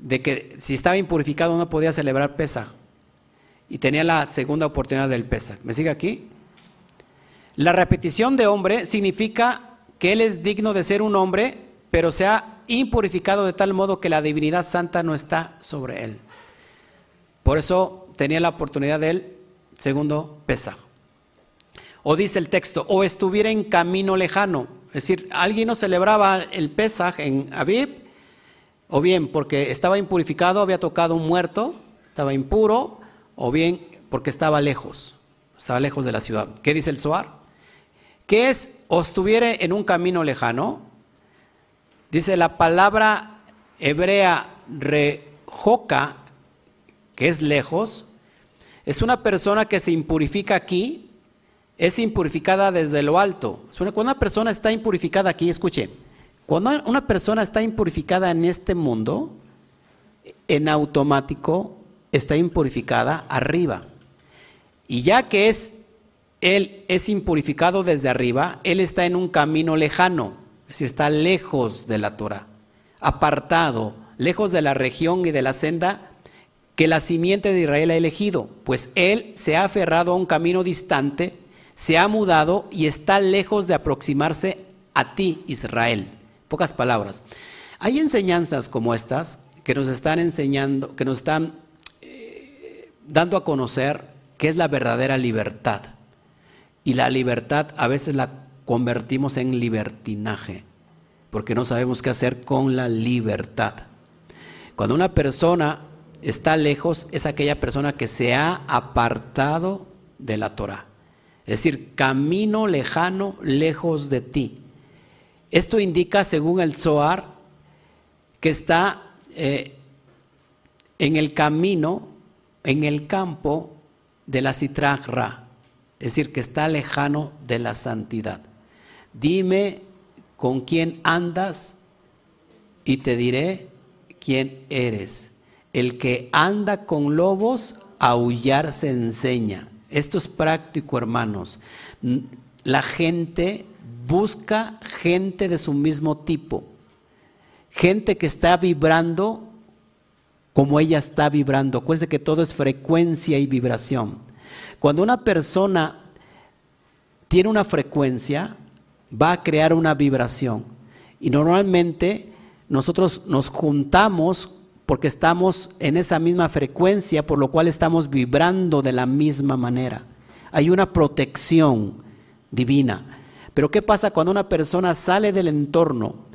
de que si estaba impurificado no podía celebrar Pesaj. y tenía la segunda oportunidad del Pesach. ¿Me sigue aquí? La repetición de hombre significa que él es digno de ser un hombre, pero se ha impurificado de tal modo que la divinidad santa no está sobre él. Por eso tenía la oportunidad del segundo Pesach. O dice el texto, o estuviera en camino lejano. Es decir, alguien no celebraba el Pesaj en Aviv, o bien porque estaba impurificado, había tocado un muerto, estaba impuro, o bien porque estaba lejos, estaba lejos de la ciudad. ¿Qué dice el Zohar? ¿Qué es o estuviera en un camino lejano? Dice la palabra hebrea rejoca, que es lejos, es una persona que se impurifica aquí es impurificada desde lo alto. Cuando una persona está impurificada aquí, escuche, cuando una persona está impurificada en este mundo, en automático está impurificada arriba. Y ya que es él es impurificado desde arriba, él está en un camino lejano, es decir, está lejos de la Torah, apartado, lejos de la región y de la senda que la simiente de Israel ha elegido, pues él se ha aferrado a un camino distante se ha mudado y está lejos de aproximarse a ti, Israel. Pocas palabras. Hay enseñanzas como estas que nos están enseñando, que nos están eh, dando a conocer qué es la verdadera libertad. Y la libertad a veces la convertimos en libertinaje, porque no sabemos qué hacer con la libertad. Cuando una persona está lejos, es aquella persona que se ha apartado de la Torah. Es decir, camino lejano, lejos de ti. Esto indica, según el Zohar, que está eh, en el camino, en el campo de la citragra, es decir, que está lejano de la santidad. Dime con quién andas y te diré quién eres. El que anda con lobos, aullar se enseña. Esto es práctico, hermanos. La gente busca gente de su mismo tipo. Gente que está vibrando como ella está vibrando. Acuérdense que todo es frecuencia y vibración. Cuando una persona tiene una frecuencia, va a crear una vibración. Y normalmente nosotros nos juntamos porque estamos en esa misma frecuencia, por lo cual estamos vibrando de la misma manera. Hay una protección divina. Pero ¿qué pasa cuando una persona sale del entorno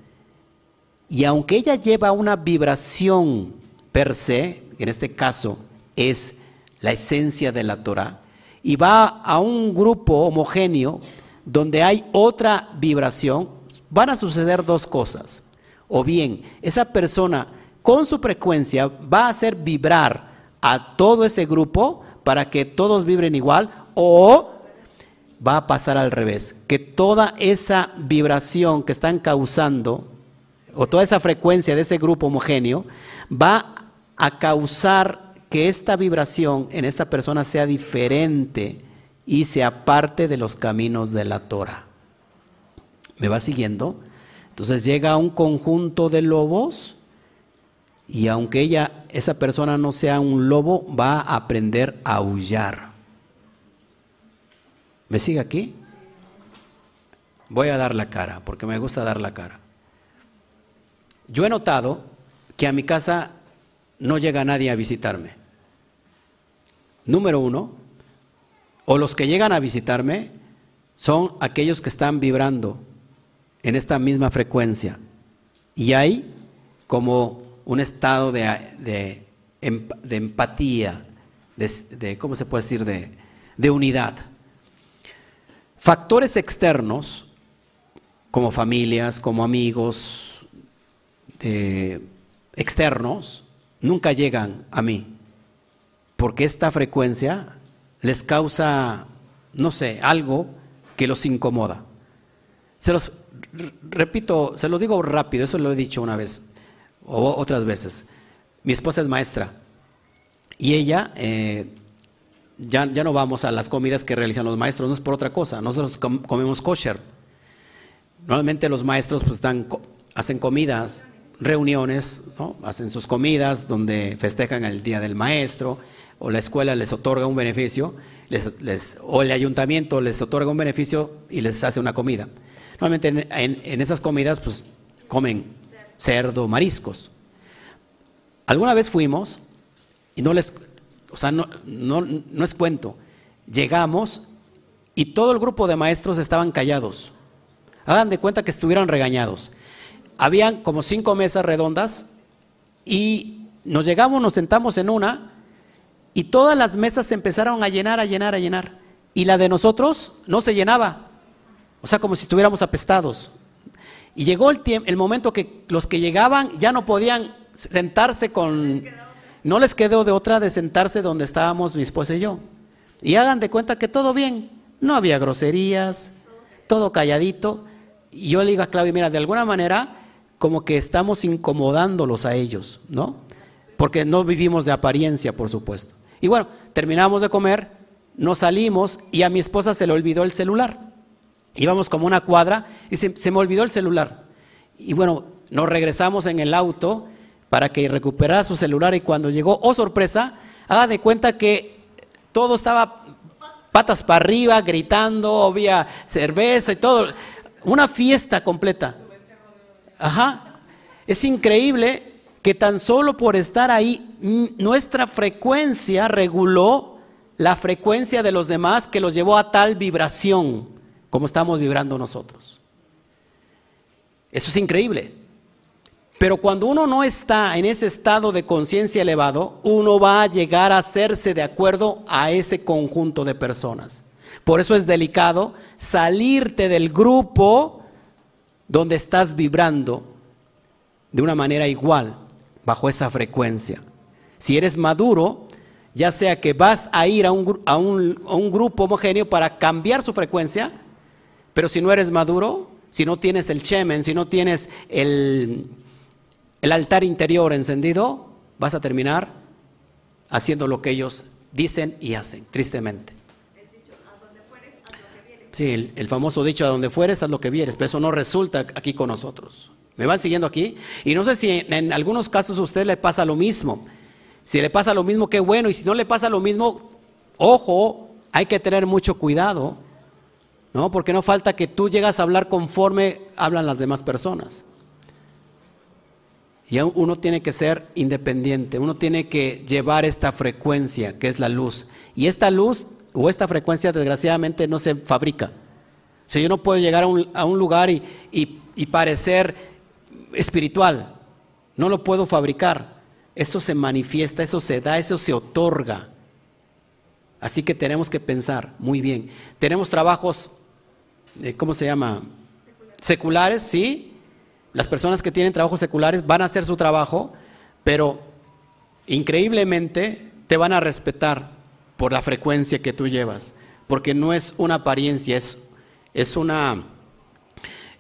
y aunque ella lleva una vibración per se, en este caso es la esencia de la Torah, y va a un grupo homogéneo donde hay otra vibración, van a suceder dos cosas. O bien, esa persona con su frecuencia va a hacer vibrar a todo ese grupo para que todos vibren igual o va a pasar al revés, que toda esa vibración que están causando o toda esa frecuencia de ese grupo homogéneo va a causar que esta vibración en esta persona sea diferente y se aparte de los caminos de la Torah. ¿Me va siguiendo? Entonces llega un conjunto de lobos y aunque ella, esa persona no sea un lobo, va a aprender a aullar. ¿Me sigue aquí? Voy a dar la cara, porque me gusta dar la cara. Yo he notado que a mi casa no llega nadie a visitarme. Número uno, o los que llegan a visitarme son aquellos que están vibrando en esta misma frecuencia. Y hay como un estado de, empatía, de, ¿cómo se puede decir?, de, unidad. Factores externos, como familias, como amigos externos, nunca llegan a mí, porque esta frecuencia les causa, no sé, algo que los incomoda. Se los repito, se lo digo rápido, eso lo he dicho una vez o otras veces. Mi esposa es maestra y ella, eh, ya, ya, no vamos a las comidas que realizan los maestros, no es por otra cosa, nosotros comemos kosher. Normalmente los maestros pues, están, hacen comidas reuniones, ¿no? hacen sus comidas donde festejan el Día del Maestro, o la escuela les otorga un beneficio, les, o el ayuntamiento les otorga un beneficio y les hace una comida. Normalmente en, esas comidas pues comen cerdo, mariscos. Alguna vez fuimos y no les, o sea, no, no, no es cuento, llegamos y todo el grupo de maestros estaban callados. Hagan de cuenta que estuvieran regañados. Habían como cinco mesas redondas y nos llegamos, nos sentamos en una y todas las mesas se empezaron a llenar, a llenar, a llenar. Y la de nosotros no se llenaba. O sea, como si estuviéramos apestados. Y llegó el, el momento que los que llegaban ya no podían sentarse con... No les quedó de otra de sentarse donde estábamos mi esposa y yo. Y hagan de cuenta que todo bien. No había groserías, todo calladito. Y yo le digo a Claudia, mira, de alguna manera como que estamos incomodándolos a ellos, ¿no? Porque no vivimos de apariencia, por supuesto. Y bueno, terminamos de comer, nos salimos y a mi esposa se le olvidó el celular. Íbamos como una cuadra y se, me olvidó el celular. Y bueno, nos regresamos en el auto para que recuperara su celular y cuando llegó, oh sorpresa, haga de cuenta que todo estaba patas para arriba, gritando, había cerveza y todo, una fiesta completa. Ajá. Es increíble que tan solo por estar ahí, nuestra frecuencia reguló la frecuencia de los demás que los llevó a tal vibración como estamos vibrando nosotros. Eso es increíble. Pero cuando uno no está en ese estado de conciencia elevado, uno va a llegar a hacerse de acuerdo a ese conjunto de personas. Por eso es delicado salirte del grupo donde estás vibrando de una manera igual bajo esa frecuencia. Si eres maduro, ya sea que vas a ir a un, a un, grupo homogéneo para cambiar su frecuencia, pero si no eres maduro, si no tienes el shemen, si no tienes el, el altar interior encendido, vas a terminar haciendo lo que ellos dicen y hacen, tristemente. Sí, el, el, famoso dicho, a donde fueres, haz lo que vieres, pero eso no resulta aquí con nosotros. ¿Me van siguiendo aquí? Y no sé si en, algunos casos a usted le pasa lo mismo. Si le pasa lo mismo, qué bueno. Y si no le pasa lo mismo, ojo, hay que tener mucho cuidado. ¿No? Porque no falta que tú llegas a hablar conforme hablan las demás personas. Y uno tiene que ser independiente, uno tiene que llevar esta frecuencia que es la luz. Y esta luz o esta frecuencia desgraciadamente no se fabrica. O sea, yo no puedo llegar a un, lugar y, y parecer espiritual. No lo puedo fabricar. Esto se manifiesta, eso se da, eso se otorga. Así que tenemos que pensar muy bien. Tenemos trabajos, eh, ¿cómo se llama? Seculares, sí. Las personas que tienen trabajos seculares van a hacer su trabajo, pero increíblemente te van a respetar por la frecuencia que tú llevas, porque no es una apariencia, es, es una,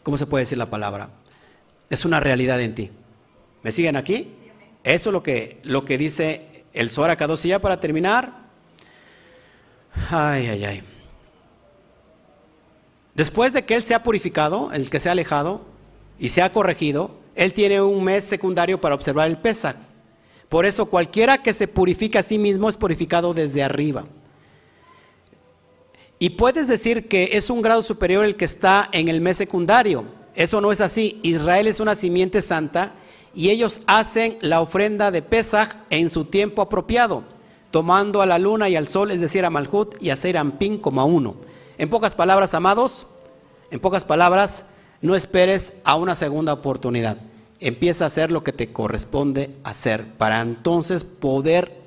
¿cómo se puede decir la palabra? Es una realidad en ti. ¿Me siguen aquí? Eso es lo que, lo que dice el Zohar Kadosh. ya para terminar. Ay, ay, ay. Después de que él se ha purificado, el que se ha alejado y se ha corregido, él tiene un mes secundario para observar el Pesach. Por eso cualquiera que se purifica a sí mismo es purificado desde arriba. Y puedes decir que es un grado superior el que está en el mes secundario, eso no es así. Israel es una simiente santa y ellos hacen la ofrenda de Pesach en su tiempo apropiado, tomando a la luna y al sol, es decir, a Malhut y a Serampín como a uno. En pocas palabras, amados, en pocas palabras, no esperes a una segunda oportunidad. Empieza a hacer lo que te corresponde hacer para entonces poder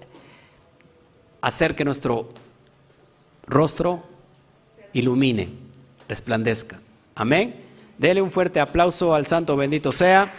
hacer que nuestro rostro ilumine, resplandezca. Amén. Dele un fuerte aplauso al Santo bendito sea.